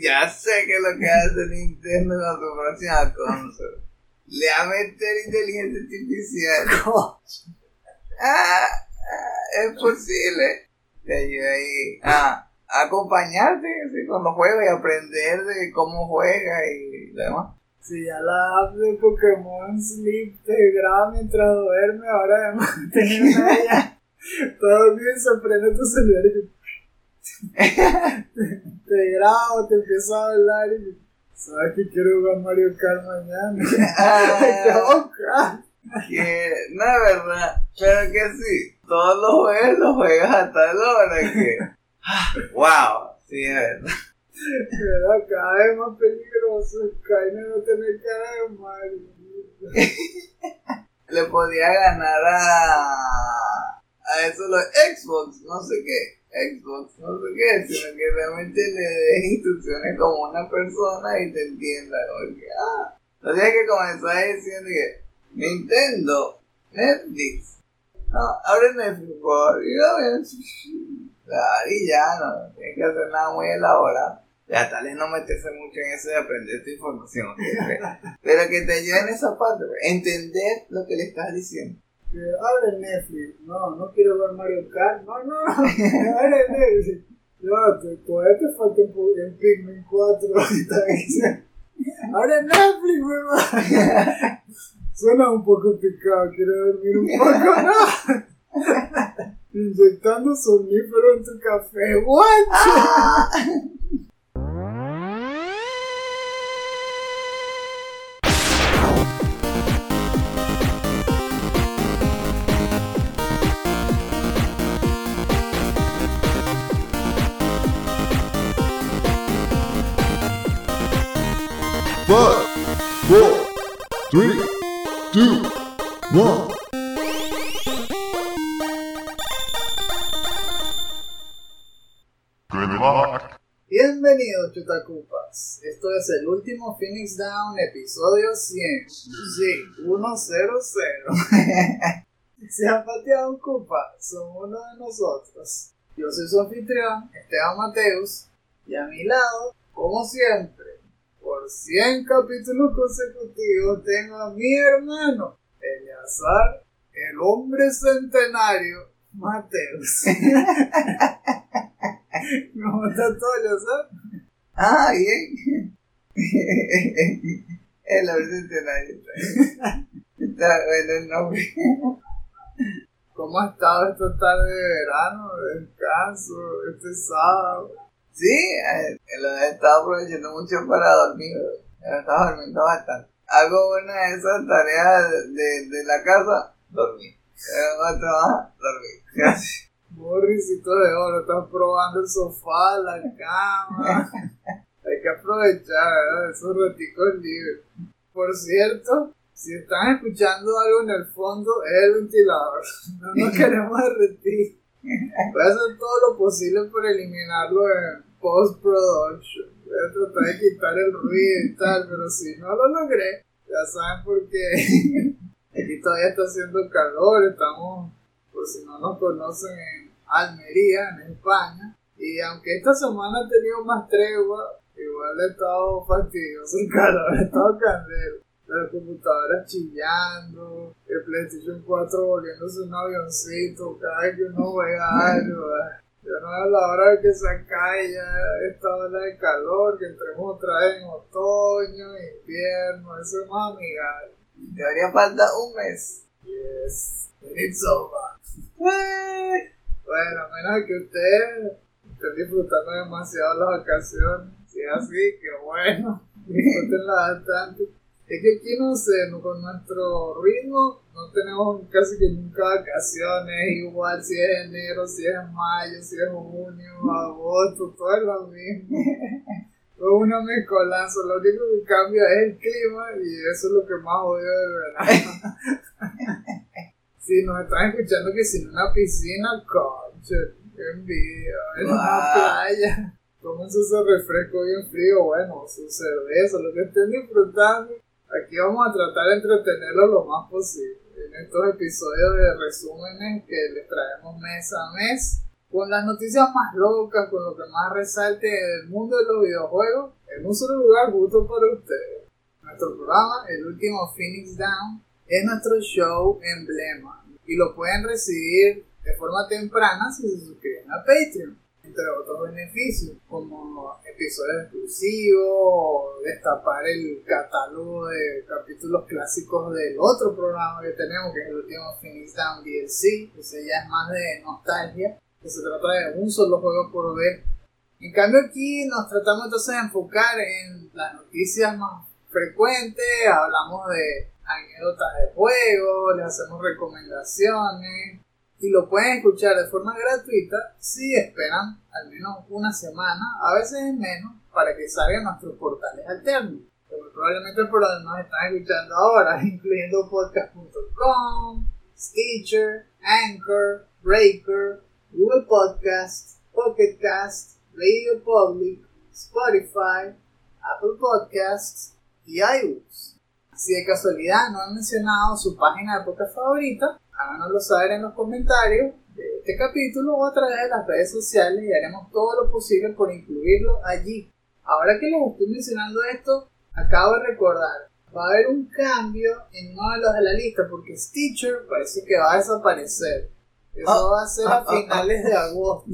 Ya sé que lo que hace Nintendo con su próxima consola. Le va a meter inteligencia artificial. Ah, ah, es posible. Te ayuda ahí a, a acompañarte así, cuando juegas y aprender de cómo juega y demás. Si ya la app de Pokémon Sleep te graba mientras duerme, ahora además tener una ya. Todo bien, se prende tu celular y te, grabo, te empiezo a hablar y sabes que quiero jugar Mario Kart mañana. Ah, que no es verdad, pero que sí, todos los juegos los juegas a tal hora que. ¡Wow! Sí, es verdad. Pero cada vez más peligroso, Skynet no tener cara de Mario. Le podía ganar a. a eso los Xbox, no sé qué. Xbox, no sé qué, sino que realmente le des instrucciones como una persona y te entienda. Porque, ah, no tienes que comenzar diciendo que Nintendo, Netflix, no, abre Netflix, por y Claro, y ya, no tienes que hacer nada muy elaborado. Ya tal vez no meterse mucho en eso de aprender tu información, pero que te ayude en esa parte, entender lo que le estás diciendo. Abre Netflix, no, no quiero ver Mario Kart, no, no, abre Netflix. No, todavía te falta en Pikmin 4 Abre Netflix, weón. Suena un poco picado, quiero dormir un poco, ¿no? Inyectando somnífero en tu café, ¿what? 3, 2, 1. Bienvenidos Chutacupas, esto es el último Phoenix Down, episodio 100, sí, 100. Se han pateado un cupa, son uno de nosotros. Yo soy su anfitrión, Esteban Mateus, y a mi lado, como siempre, por 100 capítulos consecutivos, tengo a mi hermano, Eleazar, el hombre centenario, Mateus. ¿Cómo está todo, Eleazar? Ah, bien. el hombre centenario. Está bueno el nombre. ¿Cómo ha estado esta tarde de verano, de descanso, este sábado? Sí, eh, lo he estado aprovechando mucho para dormir. He estado durmiendo bastante. Hago una de esas tareas de, de la casa, dormir. Hago otra más, dormir. Morrisito de oro, estás probando el sofá, la cama. Hay que aprovechar, ¿verdad? Esos raticos libres. Por cierto, si están escuchando algo en el fondo, es el ventilador. No nos queremos derretir. Voy a hacer todo lo posible por eliminarlo en post-production. Voy a tratar de quitar el ruido y tal, pero si no lo logré, ya saben por qué. Aquí todavía está haciendo calor, estamos, por si no nos conocen, en Almería, en España. Y aunque esta semana he tenido más tregua, igual he estado fastidioso el calor, he estado candelo. La computadora chillando, el PlayStation 4 volviéndose un avioncito cada vez que uno juega algo. Ya no es la hora de que se acabe ya esta ola de calor, que entremos otra vez en otoño, invierno, eso es más amigable. Todavía falta un mes. Yes, it's over. bueno, a menos que ustedes estén disfrutando demasiado las vacaciones. Si es así, que bueno, disfrutenla bastante. Es que aquí no sé, con nuestro ritmo no tenemos casi que nunca vacaciones, igual si es enero, si es mayo, si es junio, agosto, todo es lo mismo. Todo una mezcolanza, lo único que cambia es el clima y eso es lo que más odio de verano. si nos están escuchando que sin una piscina, concha, qué envidia, en una playa. Tómense ese refresco bien frío, bueno, su cerveza, lo que estén disfrutando. Aquí vamos a tratar de entretenerlo lo más posible. En estos episodios de resúmenes que les traemos mes a mes, con las noticias más locas, con lo que más resalte en el mundo de los videojuegos, en un solo lugar justo para ustedes. Nuestro programa, el último Phoenix Down, es nuestro show emblema y lo pueden recibir de forma temprana si se suscriben a Patreon entre otros beneficios, como episodios exclusivos, destapar el catálogo de capítulos clásicos del otro programa que tenemos, que es el último Finish Down DLC, que ya es más de nostalgia, que se trata de un solo juego por ver. En cambio aquí nos tratamos entonces de enfocar en las noticias más frecuentes, hablamos de anécdotas de juegos, les hacemos recomendaciones, y lo pueden escuchar de forma gratuita si esperan al menos una semana, a veces menos, para que salgan nuestros portales alternos. probablemente por donde nos están escuchando ahora, incluyendo podcast.com, Stitcher, Anchor, Breaker, Google Podcast, Pocket Cast, Radio Public, Spotify, Apple Podcasts y iBooks. Si de casualidad no han mencionado su página de podcast favorita, háganoslo saber en los comentarios de este capítulo o a través de las redes sociales y haremos todo lo posible por incluirlo allí. Ahora que les estoy mencionando esto, acabo de recordar, va a haber un cambio en uno de los de la lista porque Stitcher parece que va a desaparecer. Eso Ah, va a ser ah, a ah, finales de agosto.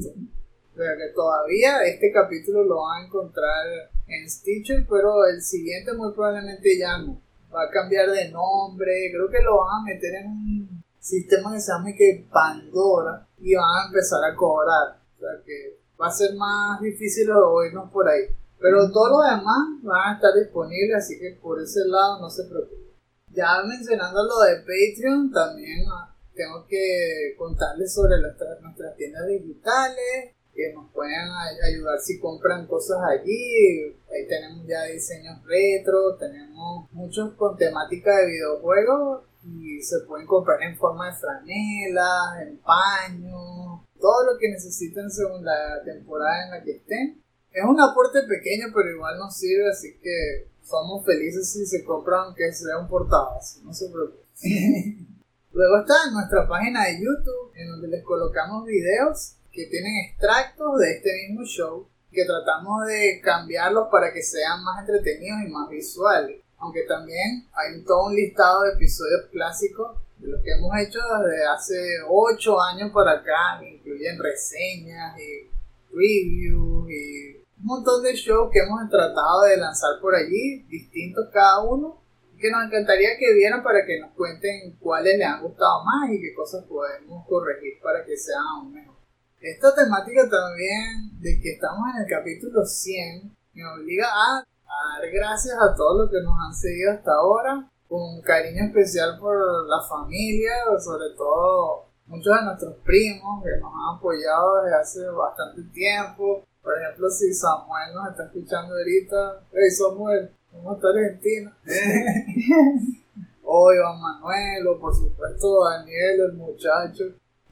Pero que todavía este capítulo lo van a encontrar en Stitcher, pero el siguiente muy probablemente ya no. Va a cambiar de nombre, creo que lo van a meter en un sistema que se llama que Pandora y van a empezar a cobrar. O sea que va a ser más difícil oírnos por ahí. Pero todos los demás van a estar disponibles, así que por ese lado no se preocupen. Ya mencionando lo de Patreon, también ah, tengo que contarles sobre nuestras, nuestras tiendas digitales, que nos pueden ay- ayudar si compran cosas allí. Ahí tenemos ya diseños retro, tenemos muchos con temática de videojuegos y se pueden comprar en forma de franelas, en paños, todo lo que necesiten según la temporada en la que estén. Es un aporte pequeño, pero igual nos sirve, así que somos felices si se compran aunque sea un portavasos, no se preocupen. Luego está nuestra página de YouTube, en donde les colocamos videos que tienen extractos de este mismo show, que tratamos de cambiarlos para que sean más entretenidos y más visuales. Aunque también hay todo un listado de episodios clásicos de los que hemos hecho desde hace 8 años para acá, incluyen reseñas y reviews y un montón de shows que hemos tratado de lanzar por allí, distintos cada uno, que nos encantaría que vieran para que nos cuenten cuáles les han gustado más y qué cosas podemos corregir para que sean aún mejor. Esta temática también de que estamos en el capítulo 100 me obliga a, dar gracias a todos los que nos han seguido hasta ahora, con cariño especial por la familia, sobre todo muchos de nuestros primos que nos han apoyado desde hace bastante tiempo. Por ejemplo, si Samuel nos está escuchando ahorita, hey Samuel, ¿cómo está Argentina? o Iván Manuel, o por supuesto Daniel, el muchacho.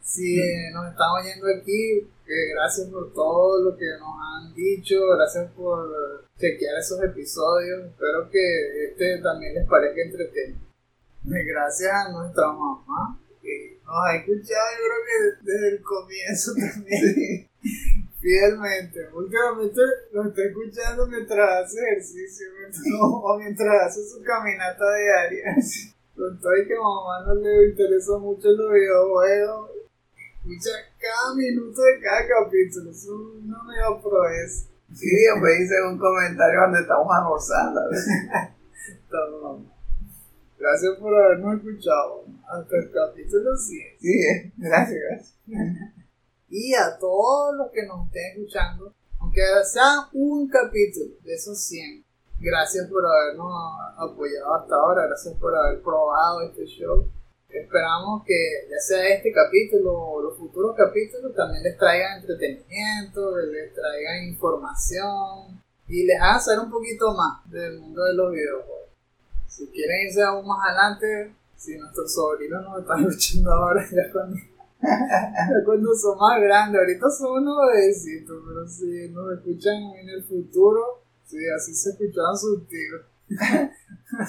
Si nos están oyendo aquí, que gracias por todo lo que nos han dicho, gracias por chequear esos episodios. Espero que este también les parezca entretenido. Gracias a nuestra mamá, que nos ha escuchado, yo creo que desde el comienzo también. Fielmente, últimamente lo está escuchando mientras hace ejercicio o mientras hace su caminata diaria. Con todo y que a mamá no le interesa mucho los videojuegos, cada minuto de cada capítulo, es una mega proeza. Sí, me hice un comentario donde estamos almorzando. Gracias por habernos escuchado hasta el capítulo 100. Sí, gracias, gracias. Y a todos los que nos estén escuchando, aunque sea un capítulo de esos 100, gracias por habernos apoyado hasta ahora, gracias por haber probado este show. Esperamos que ya sea este capítulo o los futuros capítulos también les traigan entretenimiento, les traigan información y les hagan saber un poquito más del mundo de los videojuegos. Si quieren irse aún más adelante, si nuestros sobrinos nos están escuchando ahora, ya cuando ya cuando son más grandes, ahorita son unos bebecitos, pero si nos escuchan en el futuro, sí, así se escuchaban sus tíos.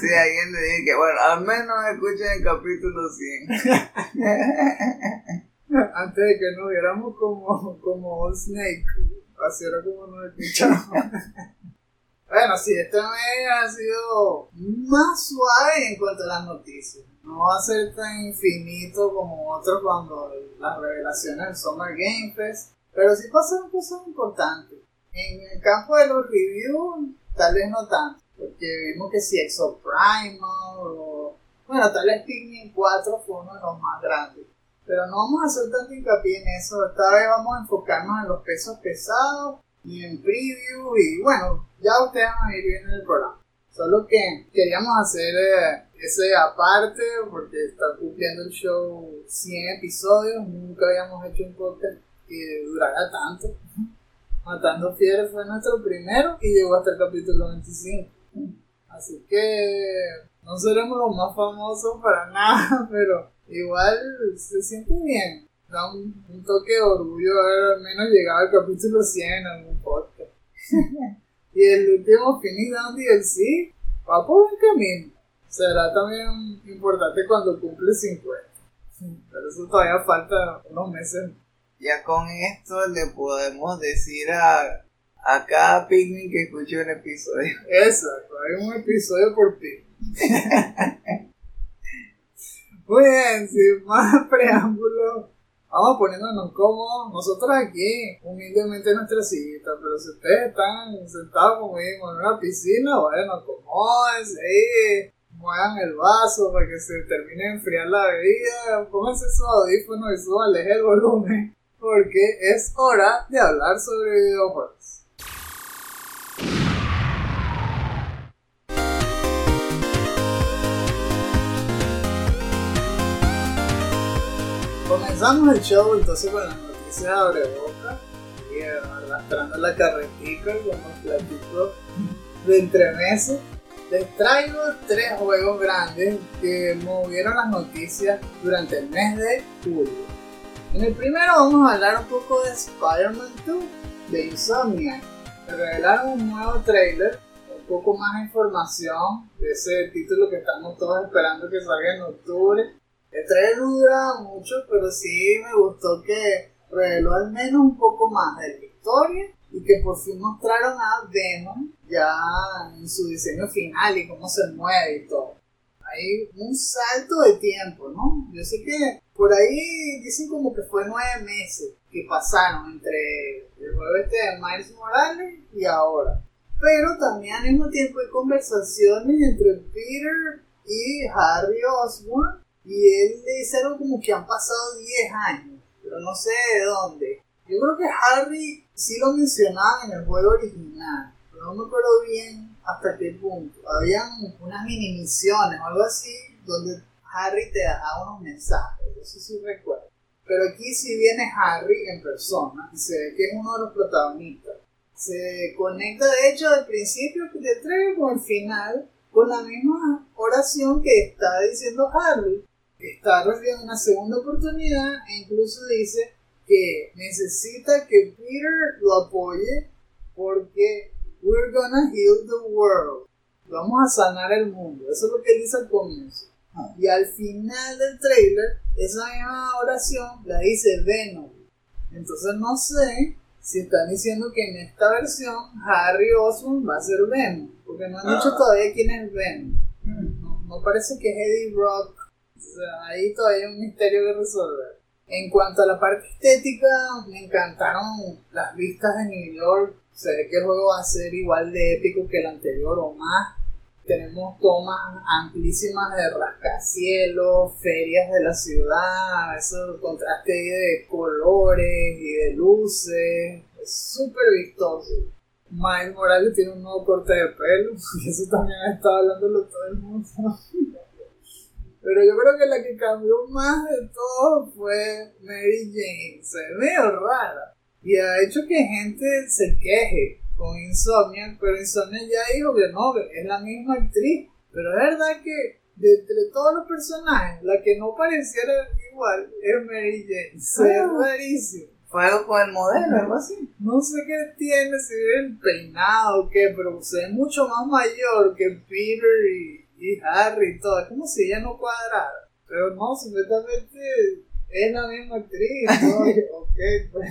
Sí, alguien le dije que, bueno, al menos escuchen el capítulo 100. Antes de que nos viéramos como, como Snake. Así era como nos escuchamos. bueno, sí, este mes ha sido más suave en cuanto a las noticias. No va a ser tan infinito como otros cuando las revelaciones del Summer Game Fest. Pero sí pasaron cosas importantes. En el campo de los reviews, tal vez no tanto. Porque vimos que si Exo Primal o... Bueno, tal vez Pikmin 4 fue uno de los más grandes. Pero no vamos a hacer tanto hincapié en eso. Esta vez vamos a enfocarnos en los pesos pesados y en preview. Y bueno, ya ustedes van a ir viendo el programa. Solo que queríamos hacer eh, ese aparte porque está cumpliendo el show 100 episodios. Nunca habíamos hecho un podcast que durara tanto. Matando Fieres fue nuestro primero y llegó hasta el capítulo 25. Así que no seremos los más famosos para nada, pero igual se siente bien. Da un, toque de orgullo haber al menos llegado al capítulo 100 en algún podcast. y el último Finish Down DLC va por buen camino. Será también importante cuando cumple 50. Pero eso todavía falta unos meses. Ya con esto le podemos decir a, a cada picnic que escuche un episodio. Exacto, hay un episodio por ti. Muy bien, sin más preámbulos, vamos poniéndonos cómodos. Nosotros aquí, humildemente en nuestra sillita, pero si ustedes están sentados como en una piscina, bueno, acomódense ahí, muevan el vaso para que se termine de enfriar la bebida, pónganse sus audífonos y suban el volumen, porque es hora de hablar sobre videojuegos. Comenzamos el show entonces con las noticias de boca y arrastrando la carretica con los platitos de entremeses. Les traigo tres juegos grandes que movieron las noticias durante el mes de julio. En el primero vamos a hablar un poco de Spider-Man 2 de Insomniac. revelaron un nuevo trailer, un poco más información de ese título que estamos todos esperando que salga en octubre no duraba mucho, pero sí me gustó que reveló al menos un poco más de la historia y que por fin mostraron a Venom ya en su diseño final y cómo se mueve y todo. Hay un salto de tiempo, ¿no? Yo sé que por ahí dicen como que fue nueve meses que pasaron entre el juego este de Miles Morales y ahora. Pero también al mismo tiempo hay conversaciones entre Peter y Harry Osborn y él dice algo como que han pasado 10 años, pero no sé de dónde. Yo creo que Harry sí lo mencionaba en el juego original, pero no me acuerdo bien hasta qué punto. Habían unas mini misiones o algo así donde Harry te dejaba unos mensajes, eso sí recuerdo. Pero aquí sí viene Harry en persona y se ve que es uno de los protagonistas. Se conecta de hecho al principio del trailer con el final con la misma oración que está diciendo Harry está recibiendo una segunda oportunidad e incluso dice que necesita que Peter lo apoye porque we're gonna heal the world. Vamos a sanar el mundo. Eso es lo que él dice al comienzo. Y al final del trailer, esa misma oración la dice Venom. Entonces no sé si están diciendo que en esta versión Harry Osborn va a ser Venom. Porque no han dicho ah. todavía quién es Venom. No, no parece que es Eddie Brock ahí todavía hay un misterio que resolver. En cuanto a la parte estética, me encantaron las vistas de New York. Se ve que el juego va a ser igual de épico que el anterior o más. Tenemos tomas amplísimas de rascacielos, ferias de la ciudad, eso contraste de colores y de luces. Es súper vistoso. Miles Morales tiene un nuevo corte de pelo, y eso también ha estado hablando todo el mundo. Pero yo creo que la que cambió más de todo fue Mary Jane. Se ve medio rara. Y ha hecho que gente se queje con Insomnia. Pero Insomnia ya dijo que no, que es la misma actriz. Pero es verdad que de entre todos los personajes, la que no pareciera igual es Mary Jane. Se ve ah. rarísimo. Fue algo con el modelo, algo así. No sé qué tiene, si es el peinado o qué, pero se ve mucho más mayor que Peter y y Harry y todo, es como si ella no cuadrara. Pero no, simplemente es la misma actriz. ¿no? Y, ok, pues.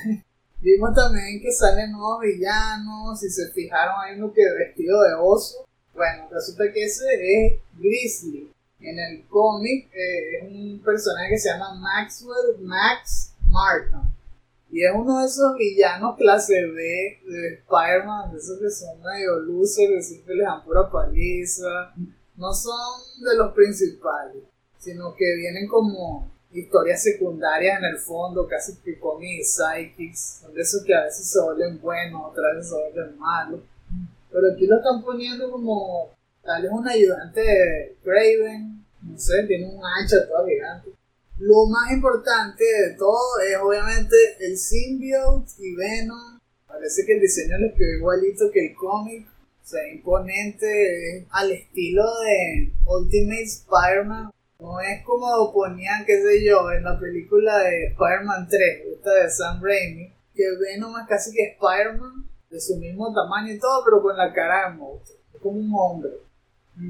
Vimos también que salen nuevos villanos. Si se fijaron, hay uno que vestido de oso. Bueno, resulta que ese es Grizzly. En el cómic eh, es un personaje que se llama Maxwell Max Markham. Y es uno de esos villanos clase B de Spider-Man, de esos que son medio losers, que siempre les dan pura paliza. No son de los principales, sino que vienen como historias secundarias en el fondo, casi que cómics psychics. Son de esos que a veces se vuelven buenos, otras veces se vuelven malos. Pero aquí lo están poniendo como tal vez un ayudante de Craven, no sé, tiene un hacha toda gigante. Lo más importante de todo es obviamente el symbiote y Venom. Parece que el diseño les quedó igualito que el cómic. O sea, imponente, al estilo de Ultimate Spider-Man. No es como ponían, qué sé yo, en la película de Spider-Man 3, esta de Sam Raimi, que Venom es casi que Spider-Man, de su mismo tamaño y todo, pero con la cara de monstruo. Es como un hombre.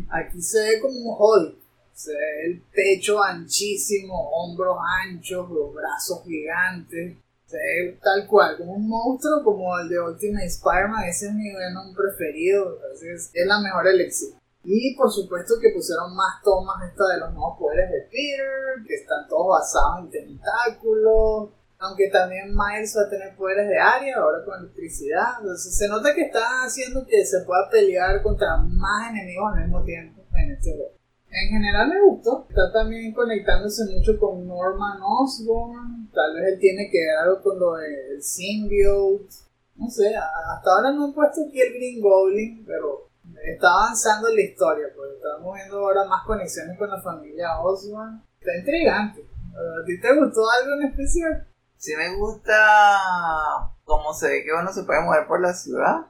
Aquí se ve como un Hulk. Se ve el pecho anchísimo, hombros anchos, los brazos gigantes. Tal cual, como un monstruo como el de Ultimate Spider-Man. Ese es mi Venom preferido. Entonces es la mejor elección. Y por supuesto que pusieron más tomas esta de los nuevos poderes de Peter, que están todos basados en tentáculos. Aunque también Miles va a tener poderes de área, ahora con electricidad. Entonces se nota que está haciendo que se pueda pelear contra más enemigos al mismo tiempo en este juego. En general me gustó. Está también conectándose mucho con Norman Osborn. Tal vez él tiene que ver algo con lo del symbiote. No sé, hasta ahora no he puesto aquí el Green Goblin, pero está avanzando la historia, porque estamos viendo ahora más conexiones con la familia Osborn. Está intrigante. ¿A ti te gustó algo en especial? Sí me gusta cómo se ve que uno se puede mover por la ciudad.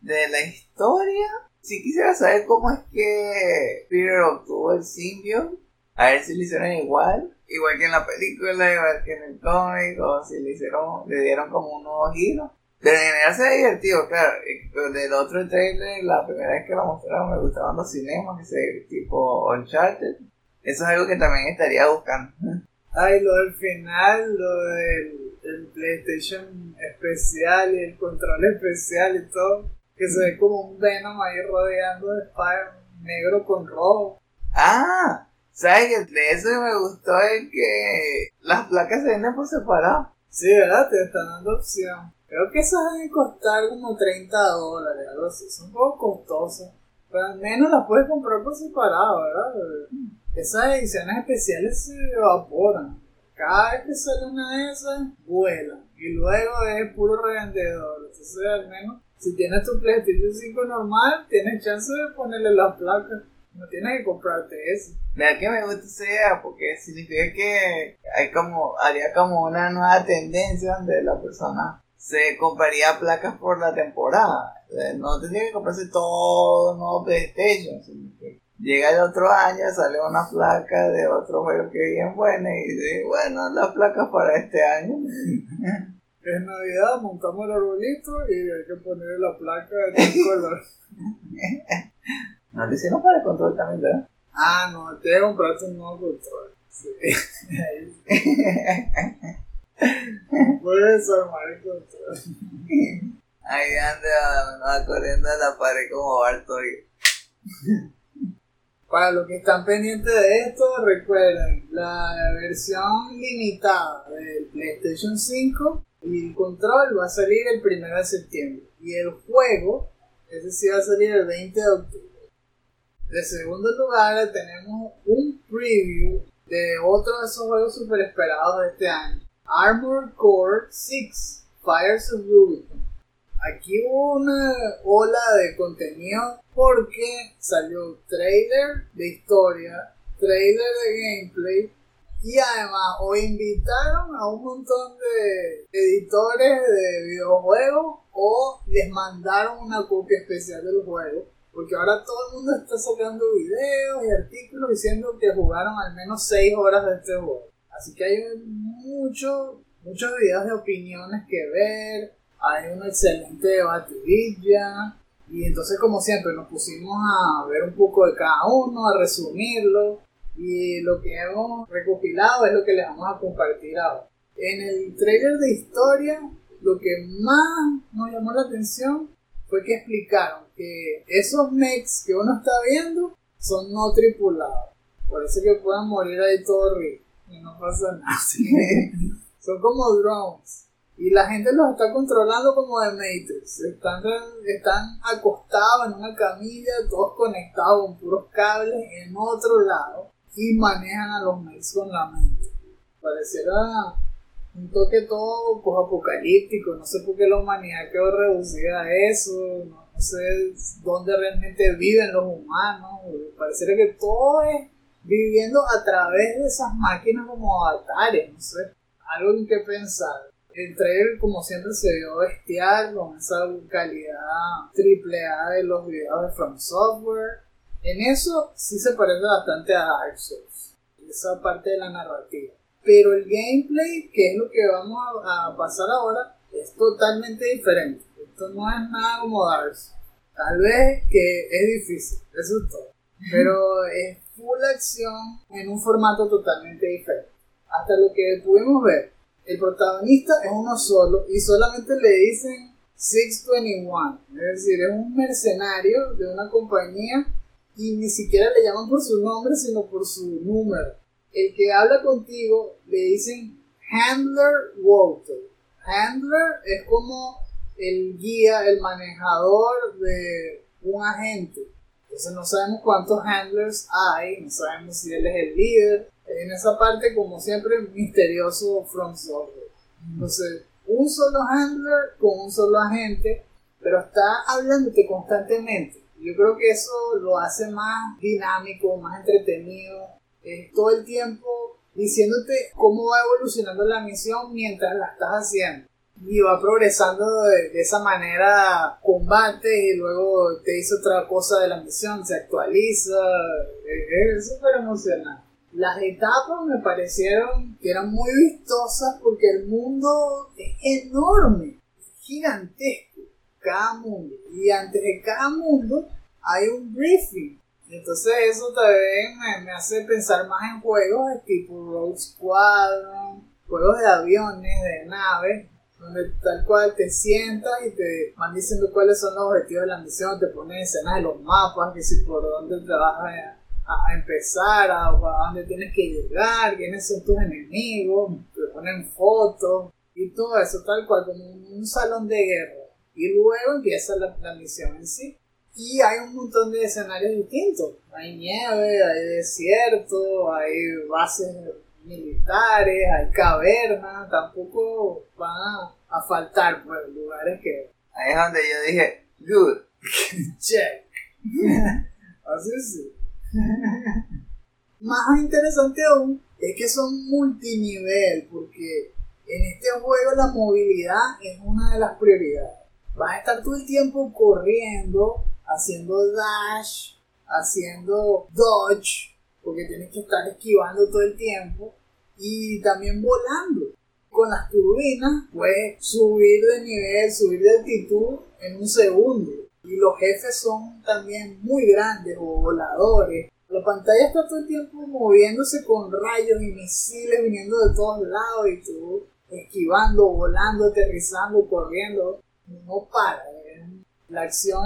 De la historia, sí quisiera saber cómo es que Peter obtuvo el simbio. A ver si lo hicieron igual. Igual que en la película, igual que en el cómic, o si le hicieron, le dieron como un nuevo giro. En general se ve divertido, claro. Pero del otro trailer, la primera vez que lo mostraron, me gustaban los cinemas, que se tipo Uncharted. Eso es algo que también estaría buscando. Ay, lo del final, lo del el PlayStation especial el control especial y todo. Que se ve como un Venom ahí rodeando de Spider negro con rojo. Ah, ¿sabes qué? De eso que me gustó es que las placas se venden por separado. Sí, ¿verdad? Te están dando opción. Creo que esas deben costar como 30 dólares, algo así. Son un poco costosas. Pero al menos las puedes comprar por separado, ¿verdad? Esas ediciones especiales se evaporan. Cada vez que sale una de esas, vuela. Y luego es puro revendedor. Entonces, al menos, si tienes tu PlayStation 5 normal, tienes chance de ponerle las placas. No tienes que comprarte eso. Vea que me gusta esa porque significa que hay como, haría como una nueva tendencia donde la persona se compraría placas por la temporada. No tendría que comprarse todo nuevo PlayStation, llega el otro año, sale una placa de otro juego que bien buena y dice, bueno, la placa para este año. Es Navidad, montamos el arbolito y hay que ponerle la placa de tal color. No, lo hicieron para el control también, ¿verdad? Ah, no, te compraste un nuevo control. Sí. Puedes armar el control. Ahí anda, anda corriendo a la pared como Bartoy. Para los que están pendientes de esto, recuerden la versión limitada del PlayStation 5 y el control va a salir el 1 de septiembre. Y el juego, ese sí va a salir el 20 de octubre. De segundo lugar, tenemos un preview de otro de esos juegos super esperados de este año. Armored Core 6 Fires of Rubicon. Aquí hubo una ola de contenido porque salió trailer de historia, trailer de gameplay y además o invitaron a un montón de editores de videojuegos o les mandaron una copia especial del juego. Porque ahora todo el mundo está sacando videos y artículos diciendo que jugaron al menos 6 horas de este juego. Así que hay mucho, muchos videos de opiniones que ver, hay una excelente debatidilla, y entonces como siempre nos pusimos a ver un poco de cada uno, a resumirlo, Y lo que hemos recopilado es lo que les vamos a compartir ahora. En el trailer de historia, lo que más nos llamó la atención fue que explicaron que esos mechs que uno está viendo son no tripulados. Por eso que pueden morir ahí todo rico y no pasa nada. son como drones. Y la gente los está controlando como de Matrix. Están, están acostados en una camilla, todos conectados con puros cables en otro lado. Y manejan a los mechs con la mente. Pareciera un toque todo apocalíptico, no sé por qué la humanidad quedó reducida a eso, no, sé dónde realmente viven los humanos, pareciera que todo es viviendo a través de esas máquinas como avatares, no sé, algo en que pensar. El trailer como siempre se vio bestial con esa calidad triple A de los videos de From Software. En eso sí se parece bastante a Dark Souls, esa parte de la narrativa pero el gameplay, que es lo que vamos a, pasar ahora, es totalmente diferente. Esto no es nada como Darks. Tal vez que es difícil, eso es todo. Pero es full acción en un formato totalmente diferente. Hasta lo que pudimos ver, el protagonista es uno solo y solamente le dicen 621. Es decir, es un mercenario de una compañía y ni siquiera le llaman por su nombre, sino por su número el que habla contigo le dicen Handler Walter. Handler es como el guía, el manejador de un agente. Entonces no sabemos cuántos handlers hay, no sabemos si él es el líder. En esa parte, como siempre, misterioso From Software. Entonces, un solo handler con un solo agente, pero está hablándote constantemente. Yo creo que eso lo hace más dinámico, más entretenido todo el tiempo diciéndote cómo va evolucionando la misión mientras la estás haciendo. Y va progresando de, esa manera, combate y luego te dice otra cosa de la misión, se actualiza, es súper emocionante. Las etapas me parecieron que eran muy vistosas porque el mundo es enorme, gigantesco, cada mundo. Y antes de cada mundo hay un briefing entonces eso también me, hace pensar más en juegos de tipo Rogue Squadron, juegos de aviones, de naves, donde tal cual te sientas y te van diciendo cuáles son los objetivos de la misión, te ponen escenas de los mapas, que si por dónde te vas a, empezar, a, dónde tienes que llegar, quiénes son tus enemigos, te ponen fotos y todo eso tal cual como un, salón de guerra. Y luego empieza la misión en sí. Y hay un montón de escenarios distintos. Hay nieve, hay desierto, hay bases militares, hay cavernas, tampoco van a, faltar pues, lugares que... Ahí es donde yo dije, good. Check. Así sí. Más interesante aún es que son multinivel, porque en este juego la movilidad es una de las prioridades. Vas a estar todo el tiempo corriendo haciendo dash, haciendo dodge, porque tienes que estar esquivando todo el tiempo, y también volando. Con las turbinas puedes subir de nivel, subir de altitud en un segundo. Y los jefes son también muy grandes o voladores. La pantalla está todo el tiempo moviéndose con rayos y misiles viniendo de todos lados y tú esquivando, volando, aterrizando, corriendo. No para, la acción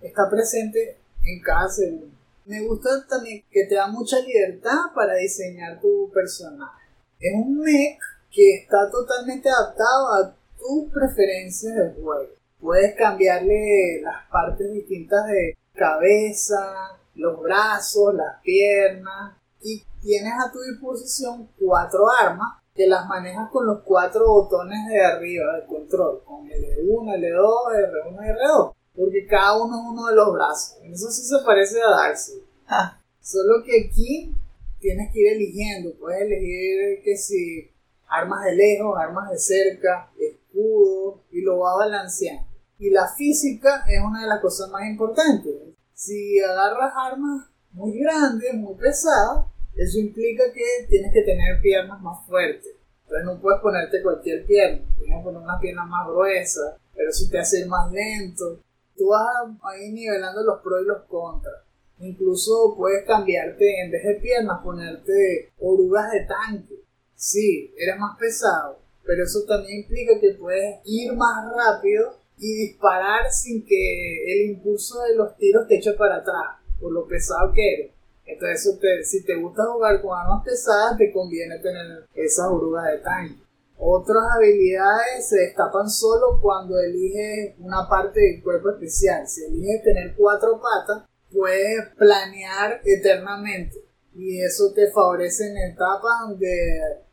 está presente en cada segundo. Me gusta también que te da mucha libertad para diseñar tu personaje. Es un mech que está totalmente adaptado a tus preferencias de juego. Puedes cambiarle las partes distintas de cabeza, los brazos, las piernas y tienes a tu disposición cuatro armas que las manejas con los cuatro botones de arriba del control, con L1, L2, R1 y R2, porque cada uno es uno de los brazos. Eso sí se parece a Darcy. Ah. Solo que aquí tienes que ir eligiendo, puedes elegir que si armas de lejos, armas de cerca, escudo, y lo va balanceando. Y la física es una de las cosas más importantes. Si agarras armas muy grandes, muy pesadas, eso implica que tienes que tener piernas más fuertes. Entonces no puedes ponerte cualquier pierna, tienes que poner una pierna más gruesa, pero eso te hace ir más lento. Tú vas ahí nivelando los pros y los contras. Incluso puedes cambiarte, en vez de piernas, ponerte orugas de tanque. Sí, eres más pesado, pero eso también implica que puedes ir más rápido y disparar sin que el impulso de los tiros te eche para atrás, por lo pesado que eres. Entonces, si te gusta jugar con armas pesadas, te conviene tener esas orugas de tanque. Otras habilidades se destapan solo cuando eliges una parte del cuerpo especial. Si eliges tener cuatro patas, puedes planear eternamente. Y eso te favorece en etapas donde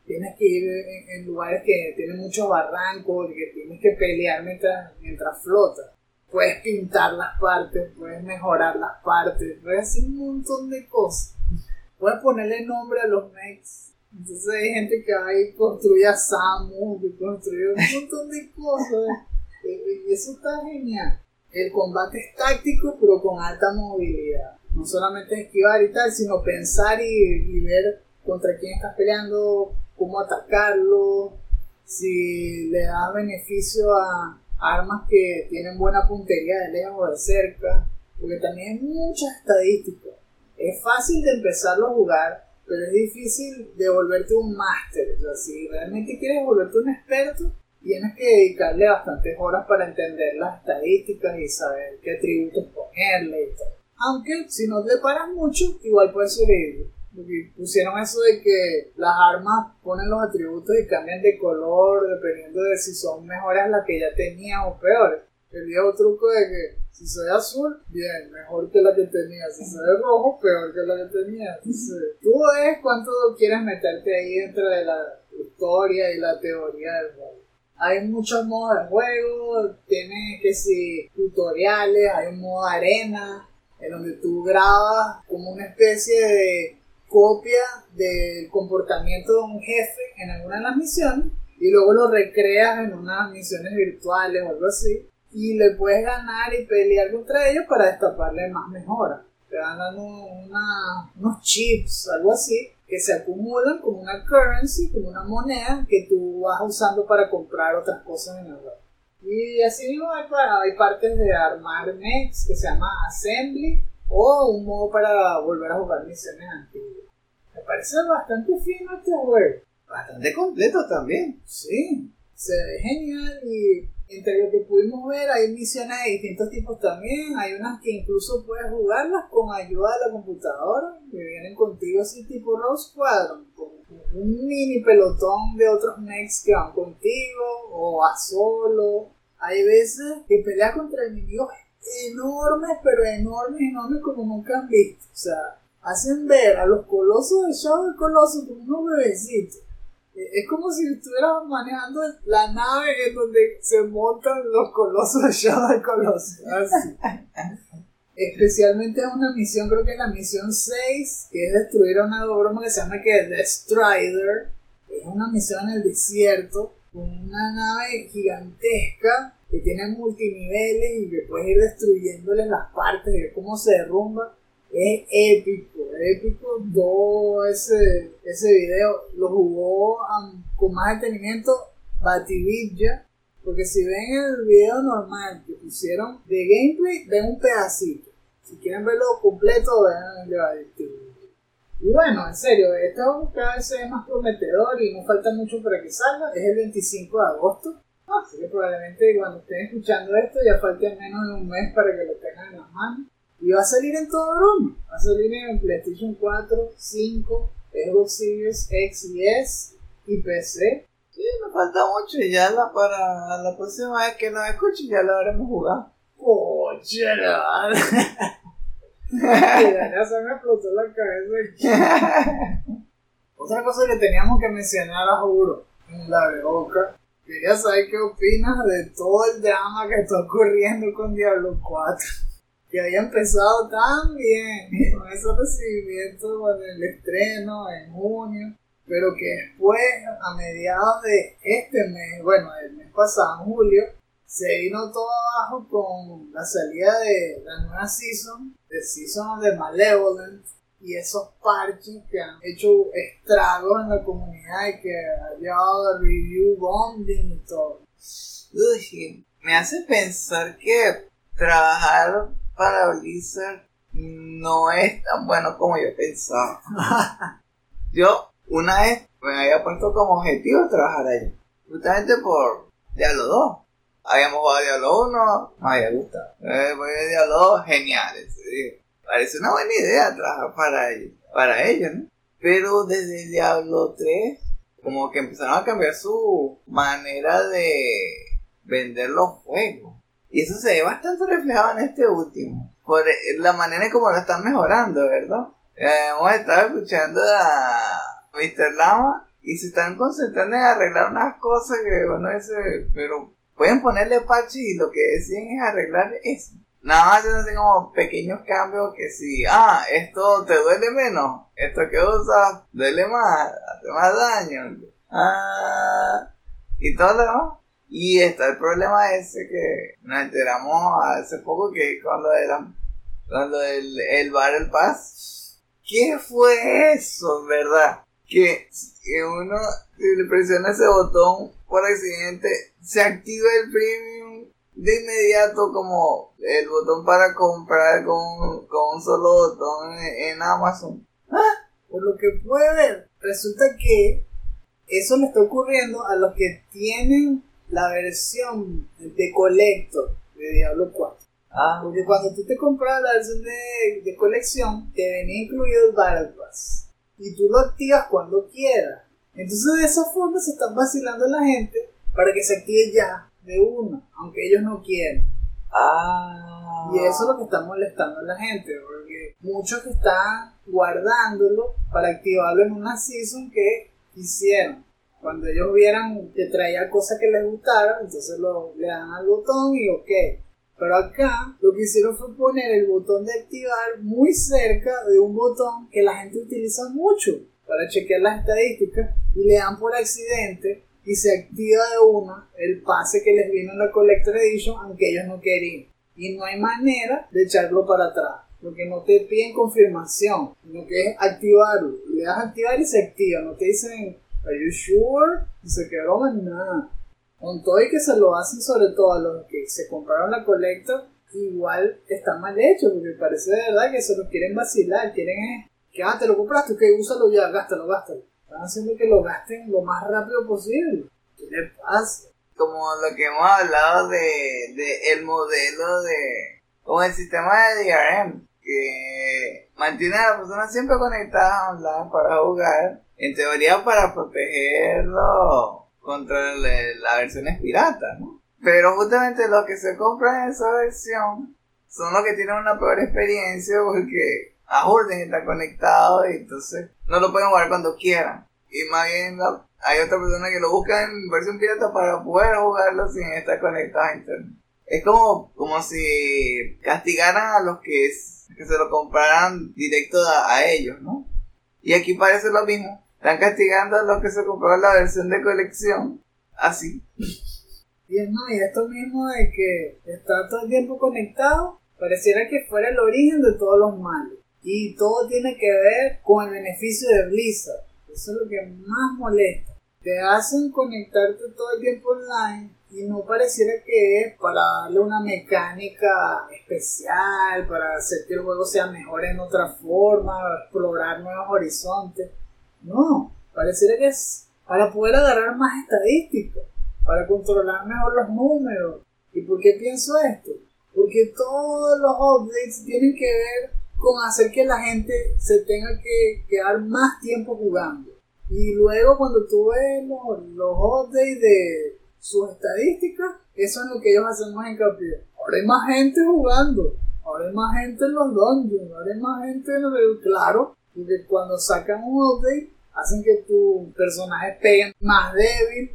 tienes que ir en, lugares que tienen muchos barrancos y que tienes que pelear mientras, mientras flotas. Puedes pintar las partes, puedes mejorar las partes, puedes hacer un montón de cosas. Puedes ponerle nombre a los mechs. Entonces hay gente que va y construye a Samu, que construye un montón de cosas. Y eso está genial. El combate es táctico, pero con alta movilidad. No solamente esquivar y tal, sino pensar y ver contra quién estás peleando, cómo atacarlo, si le da beneficio a armas que tienen buena puntería de lejos o de cerca, porque también hay muchas estadísticas. Es fácil de empezarlo a jugar, pero es difícil de volverte un máster. O sea, si realmente quieres volverte un experto, tienes que dedicarle bastantes horas para entender las estadísticas y saber qué atributos ponerle y todo. Aunque si no te paras mucho, igual puedes sobrevivir. Porque pusieron eso de que las armas ponen los atributos y cambian de color dependiendo de si son mejores las que ya tenías o peores. El viejo truco de que si soy azul, bien, mejor que la que tenía. Si soy rojo, peor que la que tenía. Entonces, tú ves cuánto quieres meterte ahí dentro de la historia y la teoría del juego. Hay muchos modos de juego, tiene que si tutoriales, hay un modo arena, en donde tú grabas como una especie de copia del comportamiento de un jefe en alguna de las misiones y luego lo recreas en unas misiones virtuales o algo así y le puedes ganar y pelear contra ellos para destaparle más mejoras. Te dan unos chips, algo así, que se acumulan como una currency, como una moneda que tú vas usando para comprar otras cosas en el juego. Y así mismo hay, hay partes de armar mechs que se llama Assembly o un modo para volver a jugar misiones antiguas. Me parece bastante fino este juego. Bastante completo también. Sí, se ve genial y entre lo que pudimos ver hay misiones de distintos tipos también. Hay unas que incluso puedes jugarlas con ayuda de la computadora, que vienen contigo así tipo Rose Squadron, con un mini pelotón de otros mechs que van contigo o a solo. Hay veces que peleas contra enemigos enormes, pero enormes, enormes como nunca han visto. O sea, hacen ver a los colosos de Shadow del Coloso como unos bebecitos. Eh, es como si estuvieras manejando la nave en donde se montan los colosos de Shadow del Coloso. Así. Especialmente es una misión, creo que es la misión 6, que es destruir a una broma que se llama que The Strider. Es una misión en el desierto con una nave gigantesca que tiene multiniveles y que puedes ir destruyéndole las partes, ver cómo se derrumba es épico, épico. Todo ese, ese video lo jugó con más detenimiento Bativilla. Porque si ven el video normal que pusieron de gameplay, ven un pedacito. Si quieren verlo completo, vean el de. Y bueno, en serio, esto cada vez es más prometedor y no falta mucho para que salga. Es el 25 de agosto. Así que probablemente cuando estén escuchando esto ya falte menos de un mes para que lo tengan en las manos. Y va a salir en todo broma. Va a salir en PlayStation 4, 5, Xbox Series X y S y PC. Sí, me falta mucho y ya la, para la próxima vez que nos escuchen ya lo habremos jugado. Oye, ya se me explotó la cabeza. Otra cosa que teníamos que mencionar a juro en la de boca. Quería saber qué opinas de todo el drama que está ocurriendo con Diablo 4 que había empezado tan bien con ese recibimiento con el estreno en junio, pero que después, a mediados de este mes, bueno, el mes pasado, julio, se vino todo abajo con la salida de la nueva season, de Season de Malevolent, y esos parches que han hecho estragos en la comunidad y que ha llevado a review bonding y todo. Uy, me hace pensar que trabajar para Blizzard no es tan bueno como yo pensaba. yo una vez me había puesto como objetivo trabajar ahí, justamente por Diablo 2. Habíamos jugado Diablo 1, me había gustado. Eh, voy a Diablo 2, genial. ese, Parece una buena idea trabajar para para ellos, ¿no? Pero desde Diablo 3, como que empezaron a cambiar su manera de vender los juegos. Y eso se ve bastante reflejado en este último. Por la manera en cómo lo están mejorando, ¿verdad? Eh, hemos estado escuchando a Mr. Lama y se están concentrando en arreglar unas cosas que uno dice, pero pueden ponerle parche y lo que deciden es arreglar eso. Nada más hacen como pequeños cambios que si, ah, esto te duele menos, esto que usas duele más, hace más daño. Ah, y todo lo demás. Y está el problema ese que nos enteramos hace poco que cuando era cuando el, el Battle Pass, ¿qué fue eso, verdad? Que, que uno le presiona ese botón por accidente, se activa el premium de inmediato como el botón para comprar con, con un solo botón en, en Amazon. Ah, por lo que puede ver, resulta que eso le está ocurriendo a los que tienen la versión de Collector de Diablo 4. Ah, Porque cuando tú te compras la versión de, de colección, te venía incluido el Battle Pass. Y tú lo activas cuando quieras. Entonces de esa forma se están vacilando a la gente para que se active ya, de una, aunque ellos no quieran. Ah. Y eso es lo que está molestando a la gente, porque muchos están guardándolo para activarlo en una season que hicieron. Cuando ellos vieran que traía cosas que les gustaran, entonces lo, le dan al botón y ok. Pero acá lo que hicieron fue poner el botón de activar muy cerca de un botón que la gente utiliza mucho para chequear las estadísticas y le dan por accidente y se activa de una el pase que les vino en la Collector Edition aunque ellos no querían. Y no hay manera de echarlo para atrás. Porque no te piden confirmación, sino que es activarlo. Le das activar y se activa. No te dicen, ¿Are you sure? Y se quedó en nada. Con todo y que se lo hacen sobre todo a los que se compraron la Collector, igual está mal hecho, porque parece de verdad que se los quieren vacilar, quieren que ah, te lo compraste, que úsalo ya, gástalo, gástalo. Están haciendo que lo gasten lo más rápido posible. ¿Qué le pasa? como lo que hemos hablado de, de el modelo de como el sistema de DRM que mantiene a la persona siempre conectada online para jugar en teoría para protegerlo contra la- las versiones piratas ¿no? pero justamente los que se compran esa versión son los que tienen una peor experiencia porque a Orden está conectado y entonces no lo pueden jugar cuando quieran y más bien hay otra persona que lo busca en versión pirata para poder jugarlo sin estar conectado a internet. Es como, como si castigaran a los que, se lo compraran directo a, a ellos, ¿no? Y aquí parece lo mismo. Están castigando a los que se compraron la versión de colección. Así. Y es no, y esto mismo de que está todo el tiempo conectado, pareciera que fuera el origen de todos los males. Y todo tiene que ver con el beneficio de Blizzard. Eso es lo que más molesta. Te hacen conectarte todo el tiempo online y no pareciera que es para darle una mecánica especial, para hacer que el juego sea mejor en otra forma, explorar nuevos horizontes. No, pareciera que es para poder agarrar más estadísticas para controlar mejor los números. ¿Y por qué pienso esto? Porque todos los updates tienen que ver con hacer que la gente se tenga que quedar más tiempo jugando. Y luego cuando tú ves los, los updates de sus estadísticas, eso es lo que ellos hacen más hincapié. Ahora hay más gente jugando, ahora hay más gente en los dungeons, ahora hay más gente en el... Claro, porque cuando sacan un update, hacen que tu personaje pegue más débil,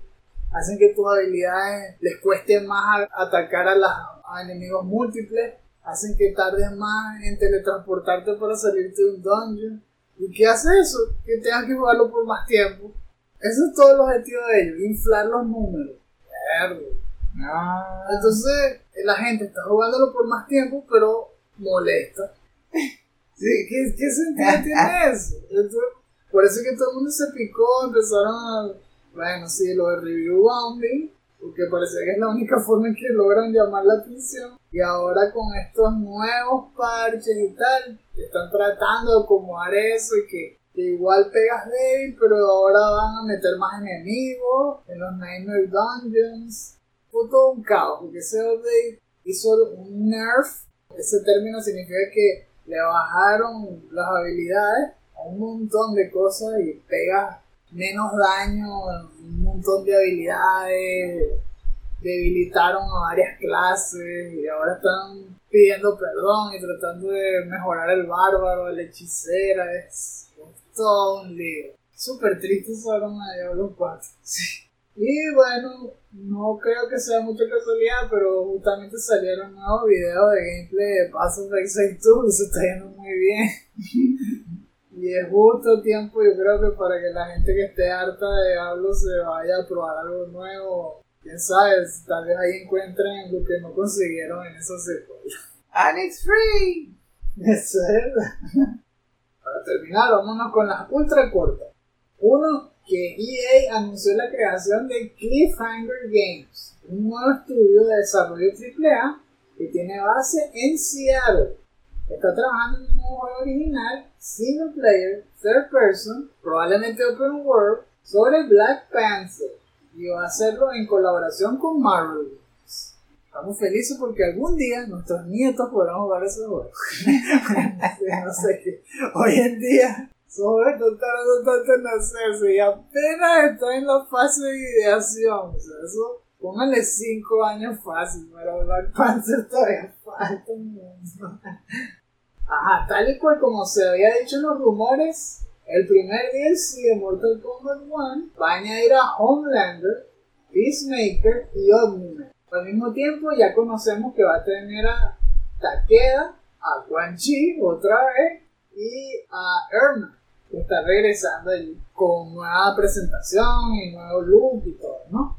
hacen que tus habilidades les cueste más atacar a, las- a enemigos múltiples, hacen que tardes más en teletransportarte para salirte de un dungeon. ¿Y qué hace eso? Que tengas que jugarlo por más tiempo. Eso es todo el objetivo de ellos, inflar los números. No. Entonces, la gente está jugándolo por más tiempo, pero molesta. Sí, ¿Qué, qué sentido tiene eso? Entonces, por eso es que todo el mundo se picó, empezaron a... Bueno, sí, lo de review bombing, porque parecía que es la única forma en que logran llamar la atención. Y ahora con estos nuevos parches y tal, están tratando de acomodar eso y que, que igual pegas débil, pero ahora van a meter más enemigos en los Nightmare Dungeons. Fue todo un caos, porque ese update hizo un nerf. Ese término significa que le bajaron las habilidades a un montón de cosas y pegas menos daño, un montón de habilidades, debilitaron a varias clases y ahora están pidiendo perdón y tratando de mejorar el bárbaro, la hechicera, es, es todo un lío. Súper triste broma de Diablo 4. Y bueno, no creo que sea mucha casualidad, pero justamente salieron nuevos videos de gameplay de Pass of Exile 2 y se está yendo muy bien. y es justo tiempo, yo creo que para que la gente que esté harta de Diablo se vaya a probar algo nuevo. Quién sabe, tal vez ahí encuentren lo que no consiguieron en esos secuela. And it's free. Eso es. Para terminar, vámonos con las ultra cortas. Uno, que EA anunció la creación de Cliffhanger Games, un nuevo estudio de desarrollo AAA que tiene base en Seattle. Está trabajando en un juego original, single player, third person, probablemente open world, sobre Black Panther y va a hacerlo en colaboración con Marvel. Estamos felices porque algún día nuestros nietos podrán jugar ese juego. no sé qué. Hoy en día sobre tardando tanto en hacerse y apenas está en la fase de ideación. O sea, eso, póngale 5 años fácil, pero Black Panther todavía falta un mundo. Ajá, tal y cual como se había dicho en los rumores, el primer DLC de Mortal Kombat 1 va a añadir a Homelander, Peacemaker y Omni-Man. Al mismo tiempo ya conocemos que va a tener a Takeda, a Quan Chi otra vez y a Erna, que está regresando allí con nueva presentación y nuevo look y todo, ¿no?